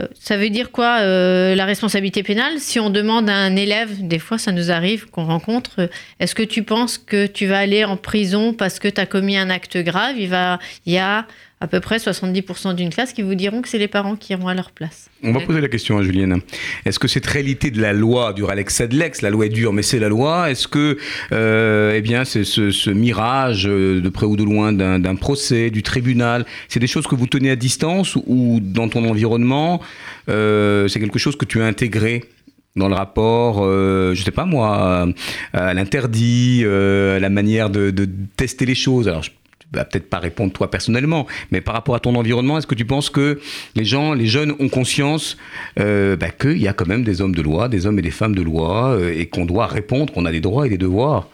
Euh, ça veut dire quoi euh, la responsabilité pénale? Si on demande à un élève, des fois ça nous arrive qu'on rencontre, euh, est-ce que tu penses que tu vas aller en prison parce que tu as commis un acte grave? Va, il y a à peu près 70% d'une classe qui vous diront que c'est les parents qui iront à leur place. On va poser la question à Julienne. Est-ce que cette réalité de la loi, du Ralex Sedlex, la loi est dure, mais c'est la loi, est-ce que euh, eh bien, c'est ce, mirage euh, de près ou de loin d'un procès, du tribunal, c'est des choses que vous tenez à distance ou dans ton environnement, euh, c'est quelque chose que tu as intégré dans le rapport, euh, je sais pas moi, à l'interdit, euh, la manière de, tester les choses? Peut-être pas répondre toi personnellement, mais par rapport à ton environnement, est-ce que tu penses que les gens, les jeunes ont conscience euh, bah, qu'il y a quand même des hommes de loi, des hommes et des femmes de loi, euh, et qu'on doit répondre, qu'on a des droits et des devoirs,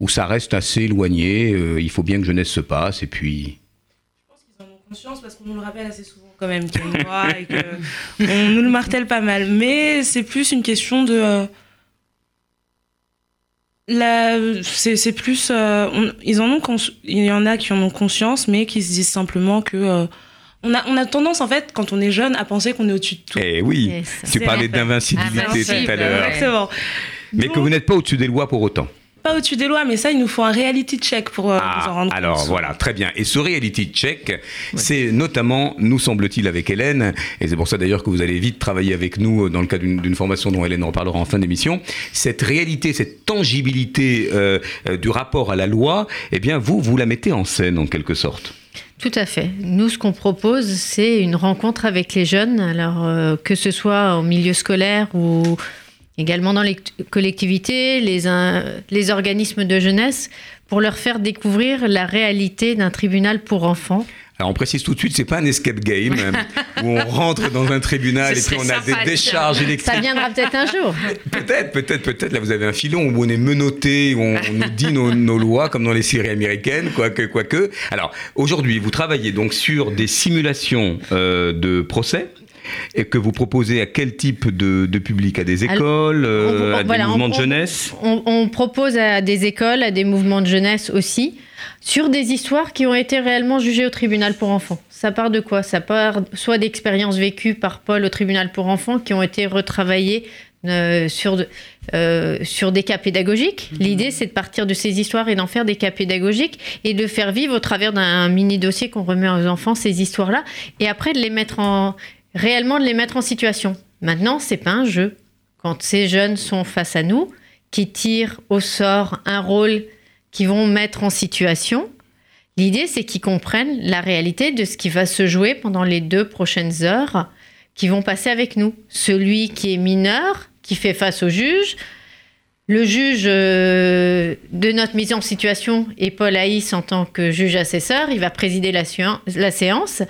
ou ça reste assez éloigné, euh, il faut bien que jeunesse se passe, et puis... conscience parce qu'on nous le rappelle assez souvent quand même qu'il y et qu'on nous le martèle pas mal. Mais c'est plus une question de. C'est c'est plus. euh, on- ils en ont cons- il y en a qui en ont conscience, mais qui se disent simplement que. euh, on, a, on a tendance, en fait, quand on est jeune, à penser qu'on est au-dessus de tout. Eh oui, Yes. tu parlais d'invincibilité tout à l'heure. Exactement. Mais que vous n'êtes pas au-dessus des lois pour autant. Pas au-dessus des lois, mais ça, il nous faut un reality check pour euh, nous en Ah, rendre alors compte. voilà, très bien. Et ce reality check, c'est notamment, nous semble-t-il, avec Hélène, et c'est pour ça d'ailleurs que vous allez vite travailler avec nous dans le cadre d'une formation dont Hélène en parlera en fin d'émission, cette réalité, cette tangibilité euh, euh, du rapport à la loi, eh bien vous, vous la mettez en scène en quelque sorte. Tout à fait. Nous, ce qu'on propose, c'est une rencontre avec les jeunes, alors euh, que ce soit au milieu scolaire ou également dans les collectivités, les, organismes de jeunesse, pour leur faire découvrir la réalité d'un tribunal pour enfants. Alors on précise tout de suite, c'est pas un escape game *laughs* où on rentre dans un tribunal et puis on a des décharges Ça électriques. viendra peut-être un jour. Peut-être, peut-être, peut-être. Là, vous avez un filon où on est menotté, où on, on nous dit nos, nos lois, comme dans les séries américaines, quoique, quoique. Alors, aujourd'hui, vous travaillez donc sur des simulations euh, de procès. Et que vous proposez à quel type de, de public? À des écoles, euh, on- à des voilà, mouvements on- de jeunesse? On, propose à des écoles, à des mouvements de jeunesse aussi, sur des histoires qui ont été réellement jugées au tribunal pour enfants. Ça part de quoi? Ça part soit d'expériences vécues par Paul au tribunal pour enfants qui ont été retravaillées euh, sur, euh, sur des cas pédagogiques. L'idée, c'est de partir de ces histoires et d'en faire des cas pédagogiques et de faire vivre au travers d'un mini dossier qu'on remet aux enfants ces histoires-là et après de les mettre en réellement de les mettre en situation. Maintenant, c'est pas un jeu. Quand ces jeunes sont face à nous, qui tirent au sort un rôle qu'ils vont mettre en situation, l'idée c'est qu'ils comprennent la réalité de ce qui va se jouer pendant les deux prochaines heures qui vont passer avec nous. Celui qui est mineur, qui fait face au juge, le juge euh, de notre mise en situation est Paul Haïs en tant que juge assesseur, il va présider la séance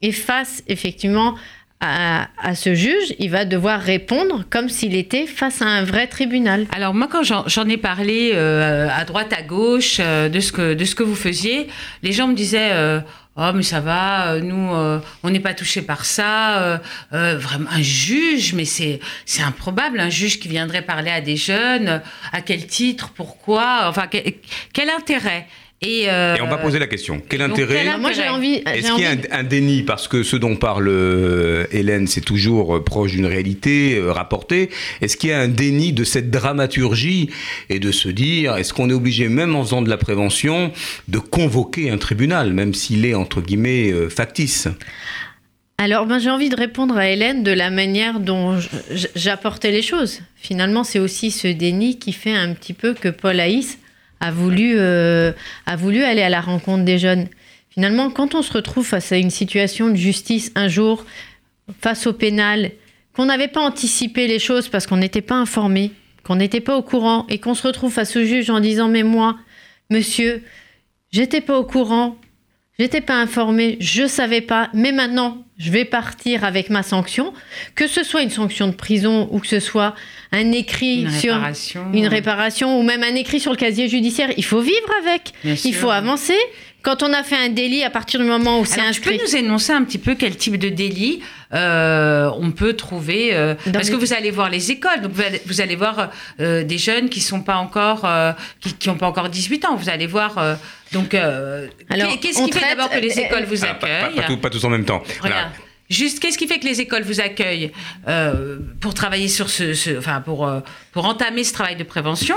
et face effectivement à, à ce juge, il va devoir répondre comme s'il était face à un vrai tribunal. Alors moi, quand j'en ai parlé euh, à droite, à gauche euh, de ce que de ce que vous faisiez, les gens me disaient. euh, Oh mais ça va, euh, nous euh, on n'est pas touché par ça. euh, euh, vraiment un juge, mais c'est c'est improbable un juge qui viendrait parler à des jeunes. À quel titre, pourquoi, enfin quel, quel intérêt Et, euh, Et on va poser la question. Quel intérêt quel Moi j'ai envie, Est-ce qu'il y a un, un déni Parce que ce dont parle euh, Hélène, c'est toujours euh, proche d'une réalité rapportée. Est-ce qu'il y a un déni de cette dramaturgie et de se dire, est-ce qu'on est obligé, même en faisant de la prévention, de convoquer un tribunal, même s'il est, entre guillemets, factice? Alors, ben, j'ai envie de répondre à Hélène de la manière dont j'apportais les choses. Finalement, c'est aussi ce déni qui fait un petit peu que Paul Haïs a voulu, euh, a voulu aller à la rencontre des jeunes. Finalement, quand on se retrouve face à une situation de justice un jour, face au pénal, qu'on n'avait pas anticipé les choses parce qu'on n'était pas informé, qu'on n'était pas au courant, et qu'on se retrouve face au juge en disant Mais moi, monsieur, j'étais pas au courant, J'étais pas informée, je savais pas, mais maintenant, je vais partir avec ma sanction, que ce soit une sanction de prison ou que ce soit un écrit une sur réparation. une réparation ou même un écrit sur le casier judiciaire. Il faut vivre avec, Bien il sûr. faut avancer. Quand on a fait un délit, à partir du moment où c'est Alors, tu peux inscrit, nous énoncer un petit peu quel type de délit euh, on peut trouver euh, Parce les- que vous allez voir les écoles, donc vous allez, vous allez voir euh, des jeunes qui sont pas encore, euh, qui, qui ont pas encore 18 ans. Vous allez voir. euh, donc, euh, Alors, qu'est-ce qui fait d'abord que les écoles vous Ah, pas, pas- accueillent pas tout- pas tous en même temps. Voilà. Juste, qu'est-ce qui fait que les écoles vous accueillent euh, pour travailler sur ce, ce- enfin pour euh, pour entamer ce travail de prévention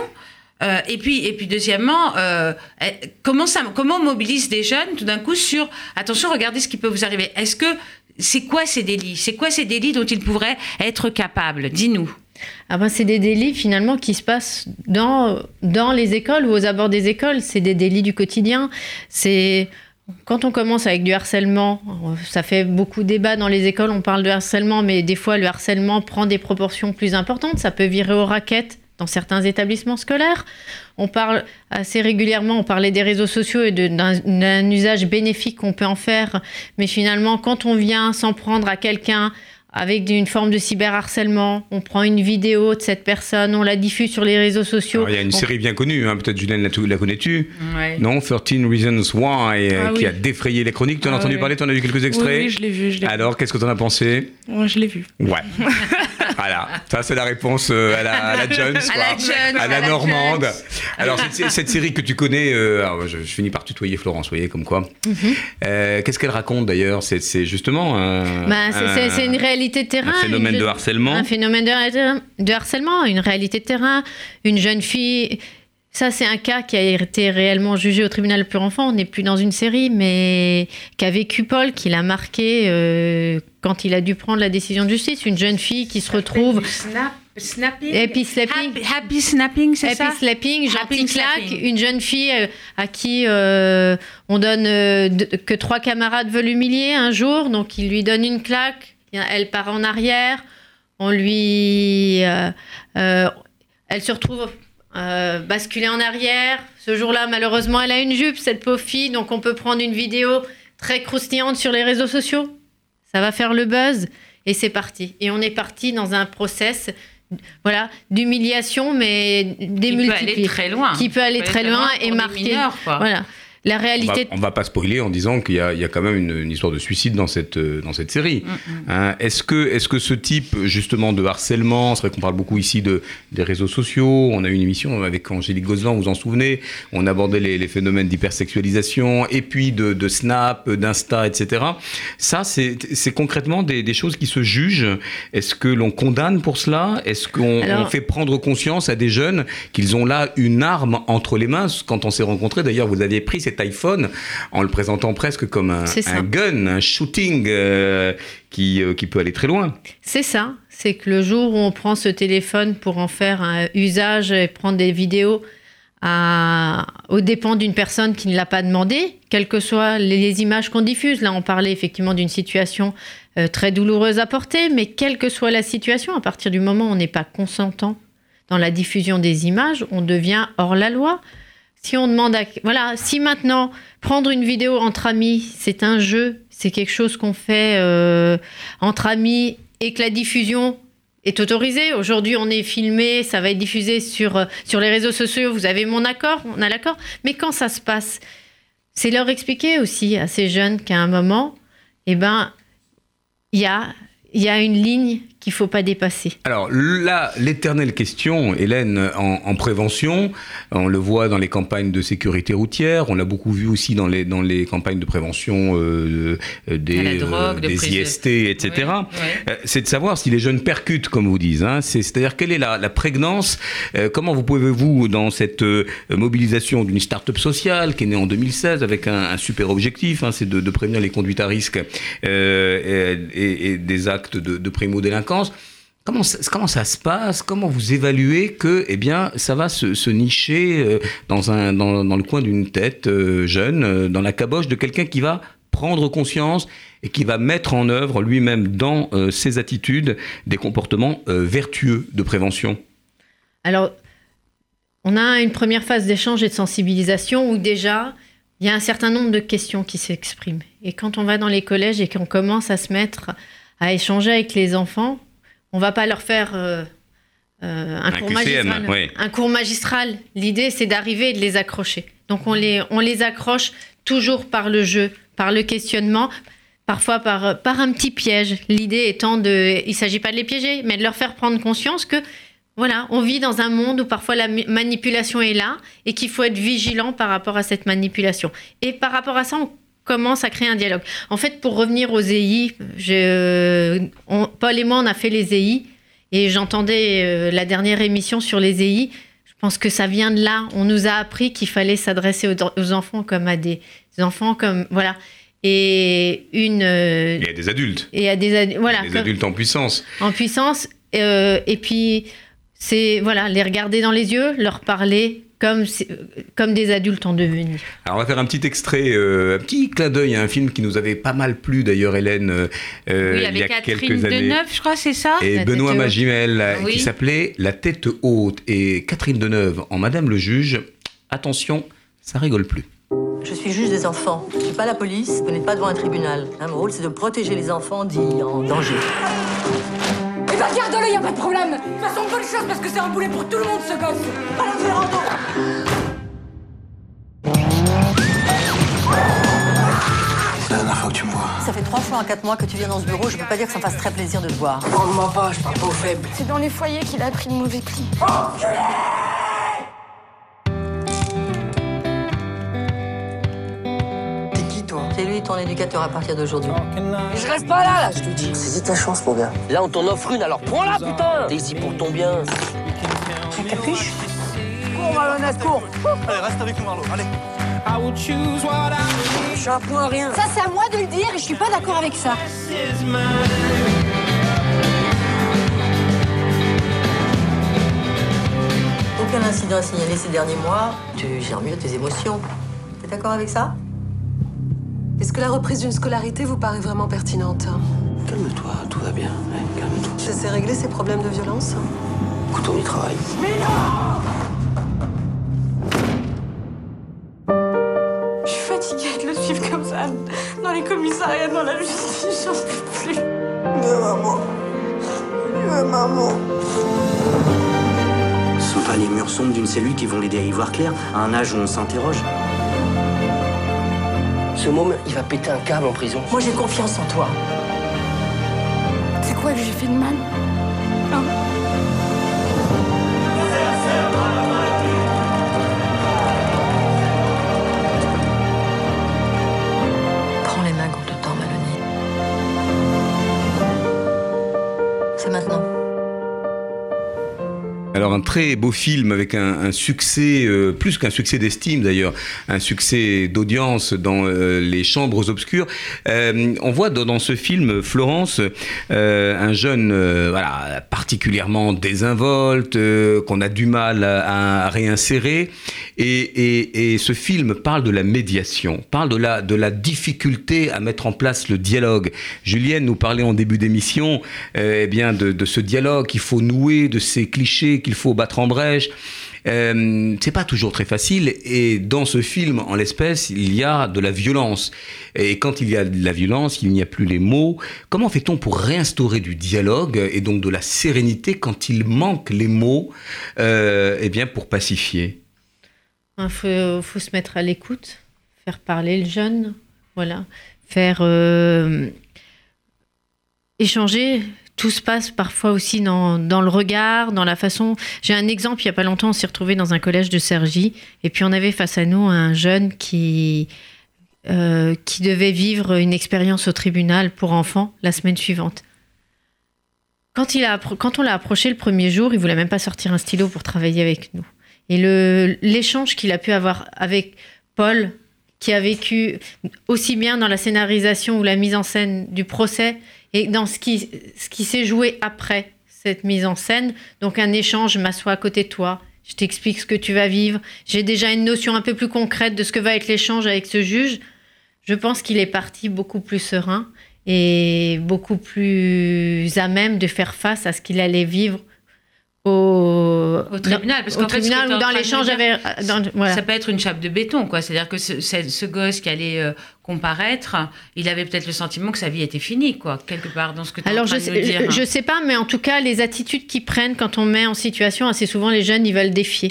Euh, Et puis et puis deuxièmement, euh, eh, comment comment on mobilise des jeunes tout d'un coup sur attention, regardez ce qui peut vous arriver. Est-ce que c'est quoi ces délits? C'est quoi ces délits dont ils pourraient être capables? Dis-nous. Ah ben, c'est des délits finalement qui se passent dans, dans les écoles ou aux abords des écoles. C'est des délits du quotidien. C'est quand on commence avec du harcèlement, ça fait beaucoup de débats dans les écoles. On parle de harcèlement, mais des fois le harcèlement prend des proportions plus importantes. Ça peut virer aux raquettes dans certains établissements scolaires. On parle assez régulièrement, on parlait des réseaux sociaux et d'un usage bénéfique qu'on peut en faire. Mais finalement, quand on vient s'en prendre à quelqu'un avec une forme de cyberharcèlement. On prend une vidéo de cette personne, on la diffuse sur les réseaux sociaux. Alors, il y a une On- série bien connue, hein, peut-être Julien la, la connais-tu Ouais. Non, 13 Reasons Why, euh, Ah qui oui. a défrayé les chroniques. Tu en as Ah entendu oui. parler Tu en as vu quelques extraits oui, je l'ai vu, je l'ai vu. Alors, qu'est-ce que tu en as pensé? Ouais, je l'ai vu. Ouais. *laughs* voilà, ça c'est la réponse euh, à, la, à la Jones, À la. Jones, à la à la normande. Jones. Alors cette, cette série que tu connais, euh, alors, je, je finis par tutoyer Florence, vous voyez comme quoi. Mhm. Euh, Qu'est-ce qu'elle raconte d'ailleurs? C'est c'est justement un, Bah, c'est- c'est- un- c'est une réalité de terrain. un phénomène une de harcèlement. Un phénomène de, de harcèlement, une réalité de terrain. Une jeune fille. Ça, c'est un cas qui a été réellement jugé au tribunal pour enfants. On n'est plus dans une série, mais qu'a vécu Paul, qui l'a marqué euh, quand il a dû prendre la décision de justice. Une jeune fille qui se retrouve. Snap, snapping. Happy slapping. Happy, happy snapping, c'est Happy ça? slapping, gentil Happy claque, une jeune fille euh, à qui euh, on donne euh, que trois camarades veulent humilier un jour, donc il lui donne une claque, elle part en arrière, on lui, elle se retrouve euh, basculée en arrière. Ce jour-là, malheureusement, elle a une jupe, cette pauvre fille, donc on peut prendre une vidéo très croustillante sur les réseaux sociaux. Ça va faire le buzz et c'est parti. Et on est parti dans un process, voilà, d'humiliation, mais Qui peut démultiplié, aller très loin. qui peut aller Peut très loin et marquer. mineurs. Voilà, la On va, on va pas spoiler en disant qu'il y, a- il y a quand même une, une histoire de suicide dans cette, euh, dans cette série. Hein, est-ce, que, est-ce que ce type justement de harcèlement, c'est vrai qu'on parle beaucoup ici de, des réseaux sociaux, on a eu une émission avec Angélique Gozlan, vous vous en souvenez, on abordait les, les phénomènes d'hypersexualisation et puis de, de Snap, d'Insta, etc. Ça, c'est, concrètement des, des choses qui se jugent. Est-ce que l'on condamne pour cela? Est-ce qu'on Alors- fait prendre conscience à des jeunes qu'ils ont là une arme entre les mains? Quand on s'est rencontrés, d'ailleurs, vous aviez pris cet iPhone en le présentant presque comme un, gun, un shooting euh, qui, euh, qui peut aller très loin. C'est ça, c'est que le jour où on prend ce téléphone pour en faire un usage et prendre des vidéos à, aux dépens d'une personne qui ne l'a pas demandé, quelles que soient les, les images qu'on diffuse. Là, on parlait effectivement d'une situation euh, très douloureuse à porter, mais quelle que soit la situation, à partir du moment où on n'est pas consentant dans la diffusion des images, on devient hors la loi. Si on demande. Voilà, si maintenant, prendre une vidéo entre amis, c'est un jeu, c'est quelque chose qu'on fait euh, entre amis et que la diffusion est autorisée. Aujourd'hui, on est filmé, ça va être diffusé sur, euh, sur les réseaux sociaux, vous avez mon accord, on a l'accord. Mais quand ça se passe, c'est leur expliquer aussi à ces jeunes qu'à un moment, eh ben, il y a, il y a une ligne qu'il faut pas dépasser. Alors là, l'éternelle question, Hélène, en, en prévention, on le voit dans les campagnes de sécurité routière, on l'a beaucoup vu aussi dans les, dans les campagnes de prévention euh, euh, des, drogue, de des prise de- IST, etc. Euh, C'est de savoir si les jeunes percutent, comme vous dites. Hein. C'est- C'est-à-dire quelle est la, la prégnance euh, Comment vous pouvez-vous, dans cette euh, mobilisation d'une start-up sociale qui est née en 2016 avec un, un super objectif, hein, c'est de, de prévenir les conduites à risque euh, et, et- et des actes de, de primo-délinquance Comment ça, se passe? Comment vous évaluez que, eh bien, ça va se, nicher euh, dans, le coin d'une tête euh, jeune, euh, dans la caboche de quelqu'un qui va prendre conscience et qui va mettre en œuvre lui-même dans ses attitudes des comportements vertueux de prévention? Alors, on a une première phase d'échange et de sensibilisation où déjà, il y a un certain nombre de questions qui s'expriment. Et quand on va dans les collèges et qu'on commence à se mettre à échanger avec les enfants, on va pas leur faire euh, euh, un, Un cours QCM, magistral. oui. Un cours magistral. L'idée, c'est d'arriver et de les accrocher. Donc, on les, on les accroche toujours par le jeu, par le questionnement, parfois par, par un petit piège. L'idée étant de, il ne s'agit pas de les piéger, mais de leur faire prendre conscience que voilà, on vit dans un monde où parfois la manipulation est là et qu'il faut être vigilant par rapport à cette manipulation. Et par rapport à ça, on commence à créer un dialogue. En fait, pour revenir aux EI, je- on- Paul et moi, on a fait les EI et j'entendais euh, la dernière émission sur les EI. Je pense que ça vient de là. On nous a appris qu'il fallait s'adresser aux, aux enfants comme à des enfants, comme voilà. Et une euh, y a des adultes, et à des ad- voilà des comme- adultes en puissance. en puissance. euh, et puis, c'est voilà, les regarder dans les yeux, leur parler comme, des adultes en devenir. Alors on va faire un petit extrait, euh, un petit clin d'œil à un film qui nous avait pas mal plu d'ailleurs, Hélène, euh, euh, Oui, il y a Catherine quelques années. Deneuve, je crois, c'est ça Et La Benoît. Magimel, euh, Oui. qui s'appelait La tête haute. Et Catherine Deneuve en Madame le juge. Attention, ça rigole plus. Je suis juge des enfants. Je suis pas la police, vous n'êtes pas devant un tribunal. Hein, mon rôle, c'est de protéger les enfants dits en danger. Y a pas de problème. De toute façon, bonne chance parce que c'est un boulet pour tout le monde ce gosse. Allons, Ferrando C'est la dernière fois que tu me vois. Ça fait trois fois en quatre mois que tu viens dans ce bureau, je peux pas dire que ça me fasse très plaisir de te voir. Prends-moi pas, je parle pas aux faibles. C'est dans les foyers qu'il a pris le mauvais pli. T'es C'est lui ton éducateur à partir d'aujourd'hui. Je reste pas là, là, je te dis. C'est ta chance, mon gars. Là, on t'en offre une, alors prends-la, putain T'es ici pour ton bien. Capuche Cours, Malhonnête, cours Allez, reste avec nous, Marlo. Allez. Je suis un point à rien. Ça, c'est à moi de le dire et je suis pas d'accord avec ça. Aucun incident signalé ces derniers mois. Tu gères mieux tes émotions. T'es d'accord avec ça? Est-ce que la reprise d'une scolarité vous paraît vraiment pertinente Calme-toi, tout va bien. Ouais, calme-toi. Ça s'est réglé ces problèmes de violence Écoute, on y travaille. Je suis fatiguée de le suivre comme ça. Dans les commissariats, dans la justice, j'en peux plus. maman. maman. Ce sont pas les murs sombres d'une cellule qui vont l'aider à y voir clair, à un âge où on s'interroge. Ce môme, il va péter un câble en prison. Moi, j'ai confiance en toi. C'est quoi que j'ai fait de mal Hein? Alors un très beau film avec un, succès, euh, plus qu'un succès d'estime d'ailleurs, un succès d'audience dans euh, les chambres obscures. Euh, on voit dans, ce film Florence un jeune particulièrement désinvolte, qu'on a du mal à, réinsérer. Et, ce film parle de la médiation, parle de la, difficulté à mettre en place le dialogue. Julienne nous parlait en début d'émission eh bien de ce dialogue qu'il faut nouer, de ces clichés qu'il faut battre en brèche. Euh, c'est pas toujours très facile et dans ce film, en l'espèce, il y a de la violence. Et quand il y a de la violence, il n'y a plus les mots. Comment fait-on pour réinstaurer du dialogue et donc de la sérénité quand il manque les mots, euh, eh bien pour pacifier? Il faut, se mettre à l'écoute, faire parler le jeune, voilà, faire euh, échanger. Tout se passe parfois aussi dans, le regard, dans la façon. J'ai un exemple, il n'y a pas longtemps, on s'est retrouvé dans un collège de Cergy, et puis on avait face à nous un jeune qui, euh, qui devait vivre une expérience au tribunal pour enfants la semaine suivante. Quand, il a, quand on l'a approché le premier jour, il voulait même pas sortir un stylo pour travailler avec nous. Et l'échange qu'il a pu avoir avec Paul, qui a vécu aussi bien dans la scénarisation ou la mise en scène du procès et dans ce qui, s'est joué après cette mise en scène. Donc un échange, je m'assois à côté de toi, je t'explique ce que tu vas vivre. J'ai déjà une notion un peu plus concrète de ce que va être l'échange avec ce juge. Je pense qu'il est parti beaucoup plus serein et beaucoup plus à même de faire face à ce qu'il allait vivre au, Au tribunal, parce au fait, tribunal ou dans l'échange avec. dans- voilà. Ça peut être une chape de béton, quoi. C'est-à-dire que ce, ce- ce gosse qui allait euh, comparaître, il avait peut-être le sentiment que sa vie était finie, quoi, quelque part dans ce que tu es en Alors, train je de sais, dire. je sais pas, mais en tout cas, les attitudes qu'ils prennent quand on met en situation, assez souvent, les jeunes, ils veulent défier.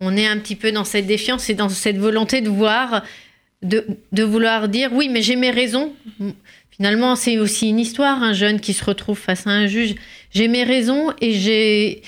On est un petit peu dans cette défiance et dans cette volonté de voir, de, de vouloir dire oui, mais j'ai mes raisons. Finalement, c'est aussi une histoire, un jeune qui se retrouve face à un juge. J'ai mes raisons et j'ai.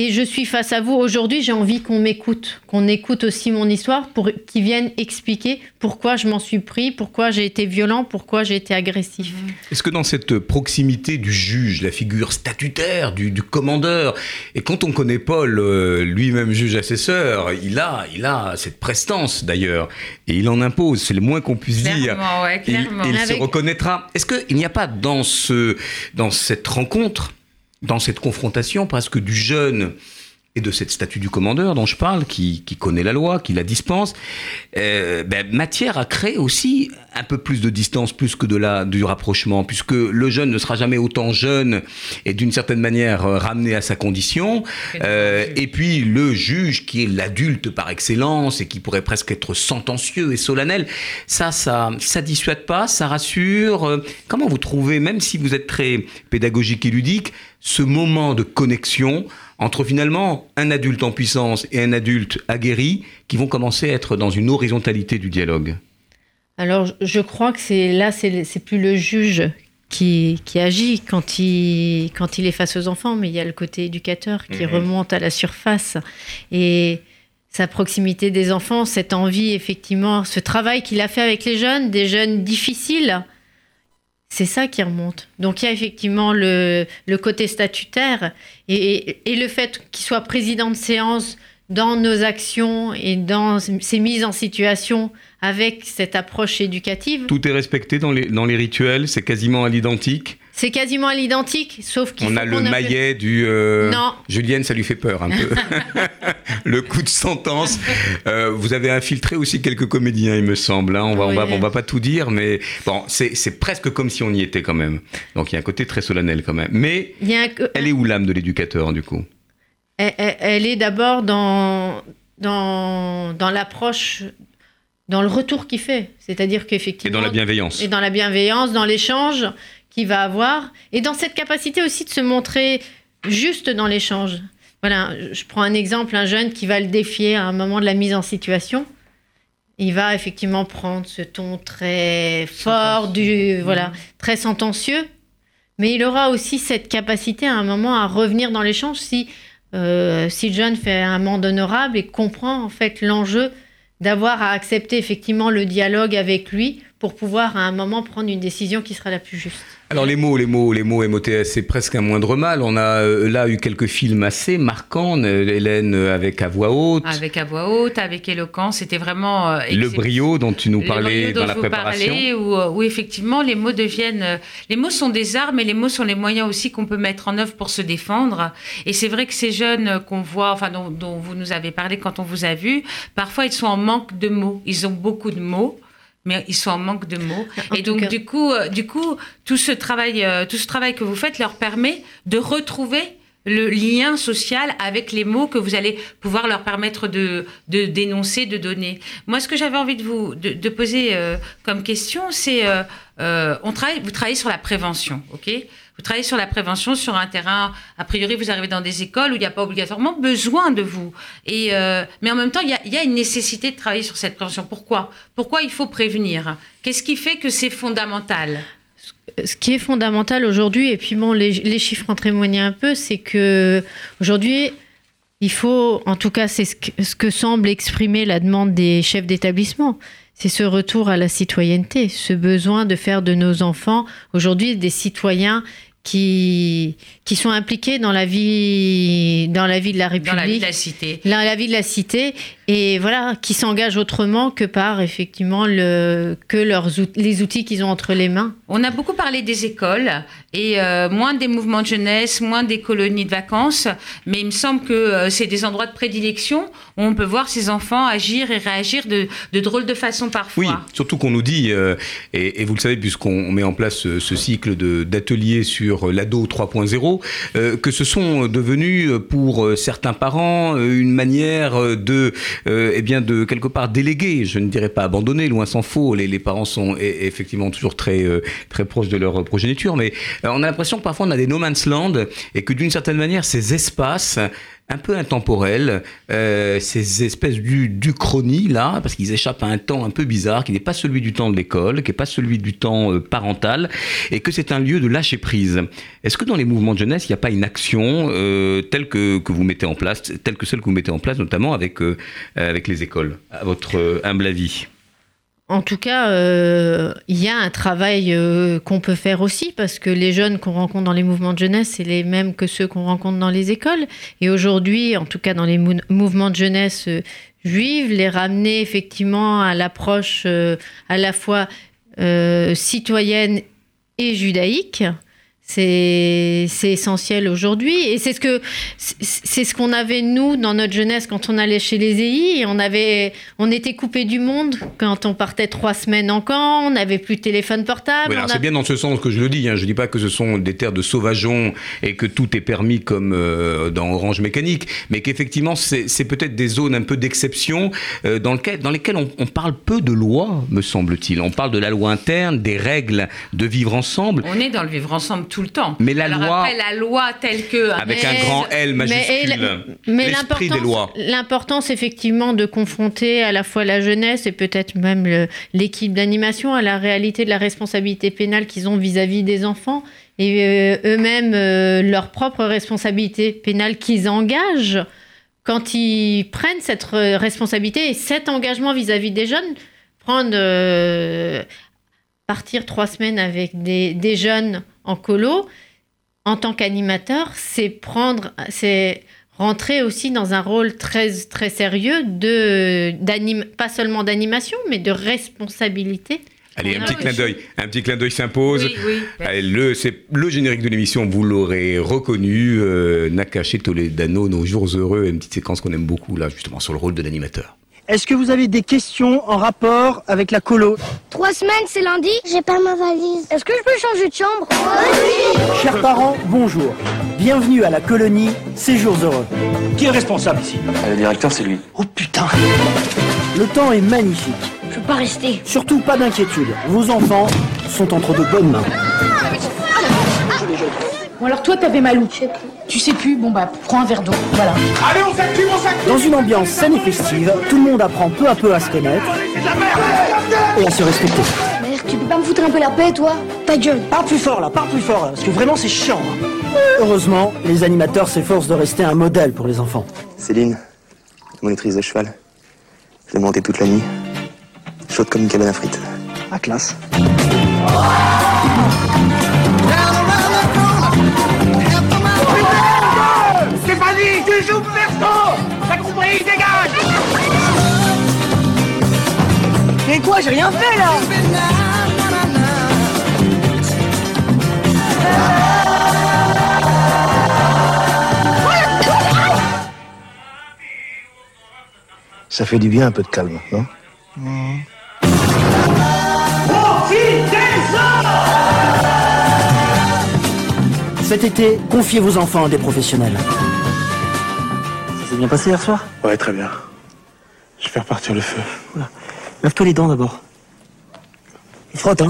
Et je suis face à vous. Aujourd'hui, j'ai envie qu'on m'écoute, qu'on écoute aussi mon histoire pour qu'ils viennent expliquer pourquoi je m'en suis pris, pourquoi j'ai été violent, pourquoi j'ai été agressif. Est-ce que dans cette proximité du juge, la figure statutaire du, du commandeur, et quand on connaît Paul, euh, lui-même juge assesseur, il a, il a cette prestance d'ailleurs, et il en impose, c'est le moins qu'on puisse dire. Clairement, ouais, Il- clairement. il se Avec- reconnaîtra. Est-ce qu'il n'y a pas dans, ce, dans cette rencontre, dans cette confrontation, parce que du jeune et de cette statue du commandeur dont je parle, qui, qui connaît la loi, qui la dispense, euh, ben, matière à créer aussi un peu plus de distance, plus que de la, du rapprochement, puisque le jeune ne sera jamais autant jeune et d'une certaine manière euh, ramené à sa condition. Euh, et puis le juge, qui est l'adulte par excellence et qui pourrait presque être sentencieux et solennel, ça, ça, ça dissuade pas, ça rassure. Euh, Comment vous trouvez, même si vous êtes très pédagogique et ludique, ce moment de connexion entre finalement un adulte en puissance et un adulte aguerri qui vont commencer à être dans une horizontalité du dialogue Alors, je- crois que c'est là, c'est c'est plus le juge qui, qui agit quand il, quand il est face aux enfants, mais il y a le côté éducateur qui Mhm. remonte à la surface. Et sa proximité des enfants, cette envie, effectivement, ce travail qu'il a fait avec les jeunes, des jeunes difficiles, c'est ça qui remonte. Donc il y a effectivement le, le côté statutaire et, et- le fait qu'il soit président de séance dans nos actions et dans ces mises en situation avec cette approche éducative. Tout est respecté dans les, dans les rituels, c'est quasiment à l'identique. C'est quasiment à l'identique, sauf qu'il On faut a le qu'on maillet du... euh, Non. Julienne, ça lui fait peur un peu. *laughs* *laughs* le coup de sentence. Euh, vous avez infiltré aussi quelques comédiens, il me semble. hein. On va, on va, on va pas tout dire, mais bon, c'est presque comme si on y était quand même. Donc il y a un côté très solennel quand même. Mais Il y a un- elle est où l'âme de l'éducateur du coup? Elle, est d'abord dans, dans, dans l'approche, dans le retour qu'il fait. C'est-à-dire Et qu'effectivement. dans la bienveillance. Et dans la bienveillance, dans l'échange qu'il va avoir. Et dans cette capacité aussi de se montrer juste dans l'échange. Voilà, je prends un exemple, un jeune qui va le défier à un moment de la mise en situation. Il va effectivement prendre ce ton très fort, du, voilà, très sentencieux. Mais il aura aussi cette capacité à un moment à revenir dans l'échange si, euh, si le jeune fait un amende honorable et comprend en fait l'enjeu d'avoir à accepter effectivement le dialogue avec lui pour pouvoir à un moment prendre une décision qui sera la plus juste. Alors les mots, les mots, les mots MOTS, c'est presque un moindre mal. On a euh, là eu quelques films assez marquants. euh, Hélène euh, avec à voix haute, Avec à voix haute, avec éloquence, c'était vraiment. euh, le brio dont tu nous parlais dans la préparation. parlais, où, où effectivement les mots deviennent. euh, Les mots sont des armes et les mots sont les moyens aussi qu'on peut mettre en œuvre pour se défendre. Et c'est vrai que ces jeunes qu'on voit, enfin dont, dont vous nous avez parlé quand on vous a vu, parfois ils sont en manque de mots. Ils ont beaucoup de mots. Mais ils sont en manque de mots. En et donc, cas- du coup, euh, du coup, tout ce travail, euh, tout ce travail que vous faites leur permet de retrouver le lien social avec les mots que vous allez pouvoir leur permettre de, de dénoncer, de donner. Moi, ce que j'avais envie de vous de, de poser euh, comme question, c'est euh, euh, on travaille, vous travaillez sur la prévention, ok? Vous travaillez sur la prévention sur un terrain. A priori, vous arrivez dans des écoles où il n'y a pas obligatoirement besoin de vous. Et euh, mais en même temps, il y a, une nécessité de travailler sur cette prévention. Pourquoi? Pourquoi il faut prévenir? Qu'est-ce qui fait que c'est fondamental? Ce qui est fondamental aujourd'hui, et puis bon, les, chiffres en témoignent un peu, c'est que aujourd'hui, il faut, en tout cas, c'est ce que semble exprimer la demande des chefs d'établissement. C'est ce retour à la citoyenneté, ce besoin de faire de nos enfants aujourd'hui des citoyens qui, qui sont impliqués dans la vie, dans la vie de la République. dans la vie de la cité Dans la vie de la cité, et voilà, qui s'engagent autrement que par effectivement le, que leurs out- les outils qu'ils ont entre les mains. On a beaucoup parlé des écoles et euh, moins des mouvements de jeunesse, moins des colonies de vacances, mais il me semble que euh, c'est des endroits de prédilection où on peut voir ces enfants agir et réagir de, de drôles de façon parfois. Oui, surtout qu'on nous dit, euh, et, et vous le savez puisqu'on met en place ce, ce cycle de- d'ateliers sur l'ado 3.0, euh, que ce sont devenus pour certains parents une manière euh, de, euh, eh bien, de quelque part déléguer, je ne dirais pas abandonner, loin s'en faut. Les, les parents sont effectivement toujours très, euh, très proches de leur progéniture, mais euh, on a l'impression que parfois on a des no man's land et que d'une certaine manière ces espaces un peu intemporels, euh, ces espèces du, du chronie là, parce qu'ils échappent à un temps un peu bizarre, qui n'est pas celui du temps de l'école, qui n'est pas celui du temps euh, parental, et que c'est un lieu de lâcher prise. Est-ce que dans les mouvements de jeunesse, il n'y a pas une action euh, telle que, que vous mettez en place, telle que celle que vous mettez en place, notamment avec, euh, avec les écoles, à votre humble avis? En tout cas, euh, il y a un travail euh, qu'on peut faire aussi parce que les jeunes qu'on rencontre dans les mouvements de jeunesse, c'est les mêmes que ceux qu'on rencontre dans les écoles. Et aujourd'hui, en tout cas dans les mou- mouvements de jeunesse euh, juives, les ramener effectivement à l'approche à la fois citoyenne et judaïque, c'est essentiel aujourd'hui et c'est ce que c'est- ce qu'on avait nous dans notre jeunesse quand on allait chez les EI on avait on était coupé du monde quand on partait trois semaines en camp on n'avait plus de téléphone portable Oui, c'est bien dans ce sens que je le dis. Hein. Je dis pas que ce sont des terres de sauvageons et que tout est permis comme euh, dans Orange Mécanique, mais qu'effectivement c'est c'est peut-être des zones un peu d'exception euh, dans, lequel- dans lesquelles on, on parle peu de loi, me semble-t-il. On parle de la loi interne, des règles de vivre ensemble. On est dans le vivre ensemble tout le temps. Mais la Alors loi- Après, la loi telle que. Avec un grand L majuscule. mais L'esprit des l'importance- lois. L'importance, effectivement, de confronter à la fois la jeunesse et peut-être même l'équipe d'animation à la réalité de la responsabilité pénale qu'ils ont vis-à-vis des enfants et euh, eux-mêmes euh, leur propre responsabilité pénale qu'ils engagent quand ils prennent cette responsabilité et cet engagement vis-à-vis des jeunes, prendre euh, partir trois semaines avec des, des jeunes en colo, en tant qu'animateur, c'est prendre, c'est rentrer aussi dans un rôle très très sérieux de d'anim, pas seulement d'animation, mais de responsabilité. Allez, un petit clin d'œil, un petit clin d'œil s'impose. Oui, oui. Allez, le, c'est le générique de l'émission, vous l'aurez reconnu, euh, Nakache Toledano, nos jours heureux, une petite séquence qu'on aime beaucoup là, justement sur le rôle de l'animateur. Est-ce que vous avez des questions en rapport avec la colo Trois semaines, c'est lundi J'ai pas ma valise. Est-ce que je peux changer de chambre? Chers parents, bonjour. Bienvenue à la colonie Séjours Heureux. Qui est responsable ici? Le directeur, c'est lui. Oh putain Le temps est magnifique. Je peux pas rester. Surtout pas d'inquiétude. Vos enfants sont entre de bonnes mains. Bon alors toi t'avais mal où? Tu sais plus, bon bah prends un verre d'eau, voilà. Allez, on s'active, on s'active Dans une ambiance saine et festive, tout le monde apprend peu à peu à se connaître et à se respecter. Mère, tu peux pas me foutre un peu la paix, toi? Ta gueule. Parle plus fort là, parle plus fort là, parce que vraiment c'est chiant. hein. Heureusement, les animateurs s'efforcent de rester un modèle pour les enfants. Céline, monitrice de cheval. Je l'ai montée toute la nuit. Chaude comme une cabane à frites. Ah, classe. Joues perso T'as compris, dégage. Mais quoi, j'ai rien fait là? Ça fait du bien un peu de calme, non? Cet été, confiez vos enfants à des professionnels. S'est bien passé hier soir? Ouais, très bien. Je vais repartir le feu. Lave-toi les dents d'abord. Il frotte, hein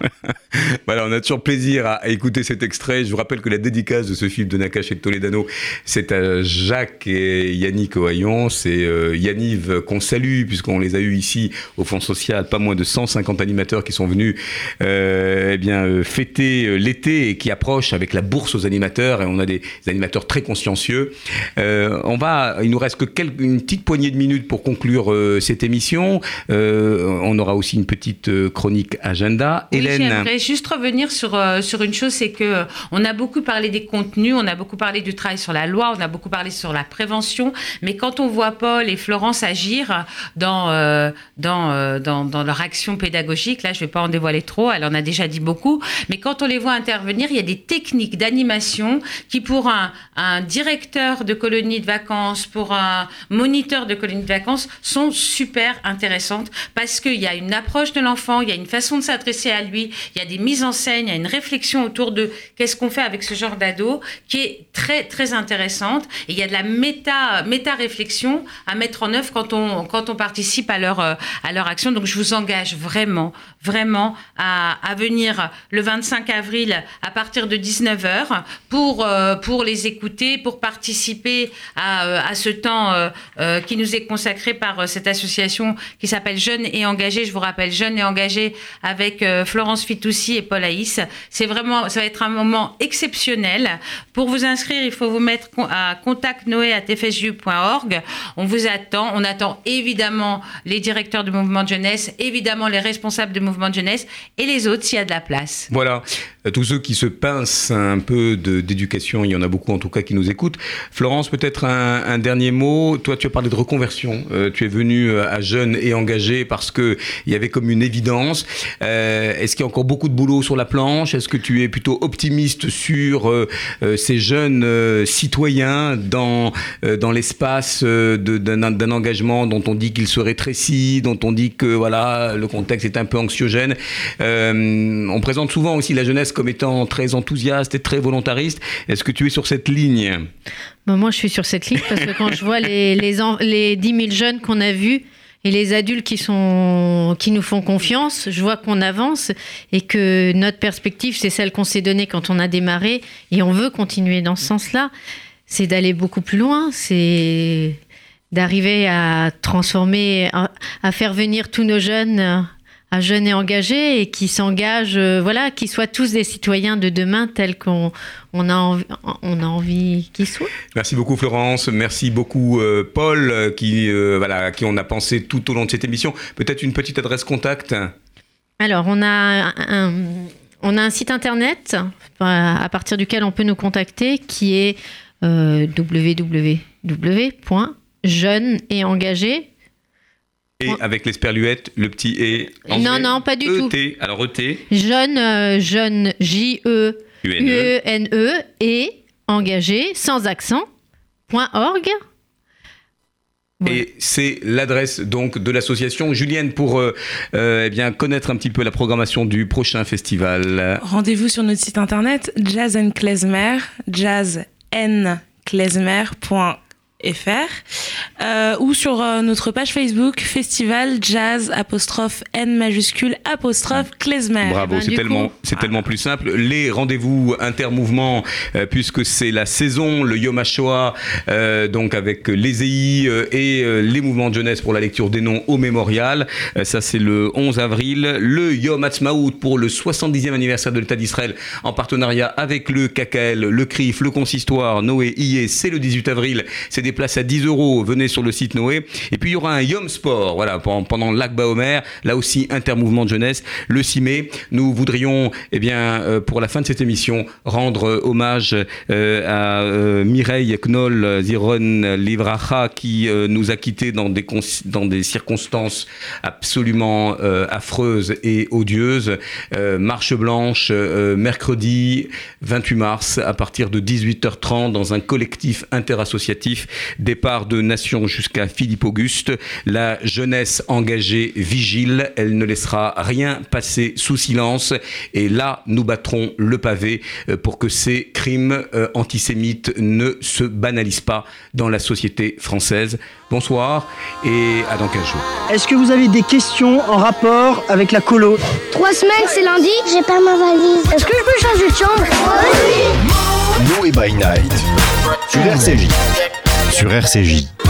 *laughs* Voilà, on a toujours plaisir à, écouter cet extrait. Je vous rappelle que la dédicace de ce film de Nakache et Toledano, c'est à Jacques et Yannick Ohaillon. C'est euh, Yanniv qu'on salue, puisqu'on les a eus ici au Fonds social. Pas moins de 150 animateurs qui sont venus euh, eh bien, euh, fêter euh, l'été et qui approchent avec la bourse aux animateurs. Et on a des, animateurs très consciencieux. On va, il nous reste que quelques- une petite poignée de minutes pour conclure cette émission. On aura aussi une petite chronique agenda. Oui, Hélène. J'aimerais juste revenir sur, euh, sur une chose, c'est que euh, on a beaucoup parlé des contenus, on a beaucoup parlé du travail sur la loi, on a beaucoup parlé sur la prévention, mais quand on voit Paul et Florence agir dans, euh, dans, dans, dans leur action pédagogique, là je vais pas en dévoiler trop, elle en a déjà dit beaucoup, mais quand on les voit intervenir, il y a des techniques d'animation qui pour un, un directeur de colonie de vacances, pour un moniteur de colonie de vacances, sont super intéressantes parce qu'il y a une approche de l'enfant, il y a une façon de s'adresser à lui, il y a des mises en scène, il y a une réflexion autour de qu'est-ce qu'on fait avec ce genre d'ado qui est très très intéressante et il y a de la méta réflexion à mettre en œuvre quand on quand on participe à leur euh, à leur action. Donc je vous engage vraiment vraiment à, venir le 25 avril à partir de 19h pour euh, pour les écouter, pour participer à, euh, ce temps qui nous est consacré par cette association qui s'appelle Jeunes et Engagés. Je vous rappelle Jeunes et Engagés avec euh, Florence Fitoussi et Paul Haïs. C'est vraiment, ça va être un moment exceptionnel. Pour vous inscrire, il faut vous mettre à contactnoé.tfsju.org. On vous attend. On attend évidemment les directeurs du mouvement de jeunesse, évidemment les responsables du mouvement de jeunesse et les autres s'il y a de la place. Voilà. Euh, tous ceux qui se pincent un peu d'éducation, il y en a beaucoup en tout cas qui nous écoutent. Florence, peut-être un, dernier mot. Toi, tu as parlé de reconversion. Euh, tu es venu euh, à jeune et engagé parce que il y avait comme une évidence. Est-ce qu'il y a encore beaucoup de boulot sur la planche? Est-ce que tu es plutôt optimiste sur ces jeunes citoyens dans, dans l'espace d'un engagement dont on dit qu'il se rétrécit, dont on dit que voilà le contexte est un peu anxiogène? On présente souvent aussi la jeunesse comme étant très enthousiaste et très volontariste. Est-ce que tu es sur cette ligne? Bah, moi, je suis sur cette ligne parce que quand je vois les, les, en- les 10 000 jeunes qu'on a vus et les adultes qui, sont, qui nous font confiance, je vois qu'on avance et que notre perspective, c'est celle qu'on s'est donnée quand on a démarré et on veut continuer dans ce sens-là. C'est d'aller beaucoup plus loin, c'est d'arriver à transformer, à faire venir tous nos jeunes à jeunes et engagés et qui s'engagent, euh, voilà, qui soient tous des citoyens de demain tels qu'on on a envie, on a envie qu'ils soient. Merci beaucoup Florence, merci beaucoup euh, Paul euh, qui euh, voilà à qui on a pensé tout au long de cette émission. Peut-être une petite adresse contact. Alors, on a un, on a un site internet à partir duquel on peut nous contacter qui est www.jeune et engagé. Et avec l'esperluette, le petit et. Non, non, pas du tout. ET, alors ET. Jeune, euh, jeune, J-E, U-E-N-E, et engagé, sans accent, point .org. Et c'est l'adresse donc de l'association. Julienne, pour euh, euh, eh bien connaître un petit peu la programmation du prochain festival. Rendez-vous sur notre site internet Jazz and Klezmer, jazznklezmer.fr euh, ou sur euh, notre page Facebook Festival Jazz apostrophe N majuscule apostrophe Klezmer. Bravo, Ben, c'est tellement, c'est tellement plus simple. Les rendez-vous intermouvements, euh, puisque c'est la saison, le Yom HaShoah, euh, donc avec les EI euh, et euh, les mouvements de jeunesse pour la lecture des noms au mémorial. Euh, ça, c'est le 11 avril. Le Yom Ha'atzmaut pour le 70e anniversaire de l'État d'Israël en partenariat avec le KKL, le CRIF, le Consistoire, Noé, IE. C'est le 18 avril. C'est des places à 10 euros. Venez sur le site Noé. Et puis, il y aura un Yom Sport, voilà, pendant, l'Akba Omer. Là aussi, intermouvement de jeunesse. Le 6 mai, nous voudrions, eh bien, euh, pour la fin de cette émission, rendre euh, hommage euh, à Mireille Knoll Ziron Livracha qui nous a quittés dans des, dans des circonstances absolument affreuses et odieuses. Marche blanche, mercredi 28 mars, à partir de 18h30, dans un collectif interassociatif, départ de Nation jusqu'à Philippe Auguste. La jeunesse engagée vigile, elle ne laissera rien passer sous silence. Et là, nous battrons le pavé euh, pour que ces crimes euh, antisémites ne se banalisent pas dans la société française. Bonsoir et à dans 15 jours. Est-ce que vous avez des questions en rapport avec la colo? Trois semaines, c'est lundi, j'ai pas ma valise. Est-ce que je peux changer de chambre? Noé by Night. Sur RCJ. Sur RCJ.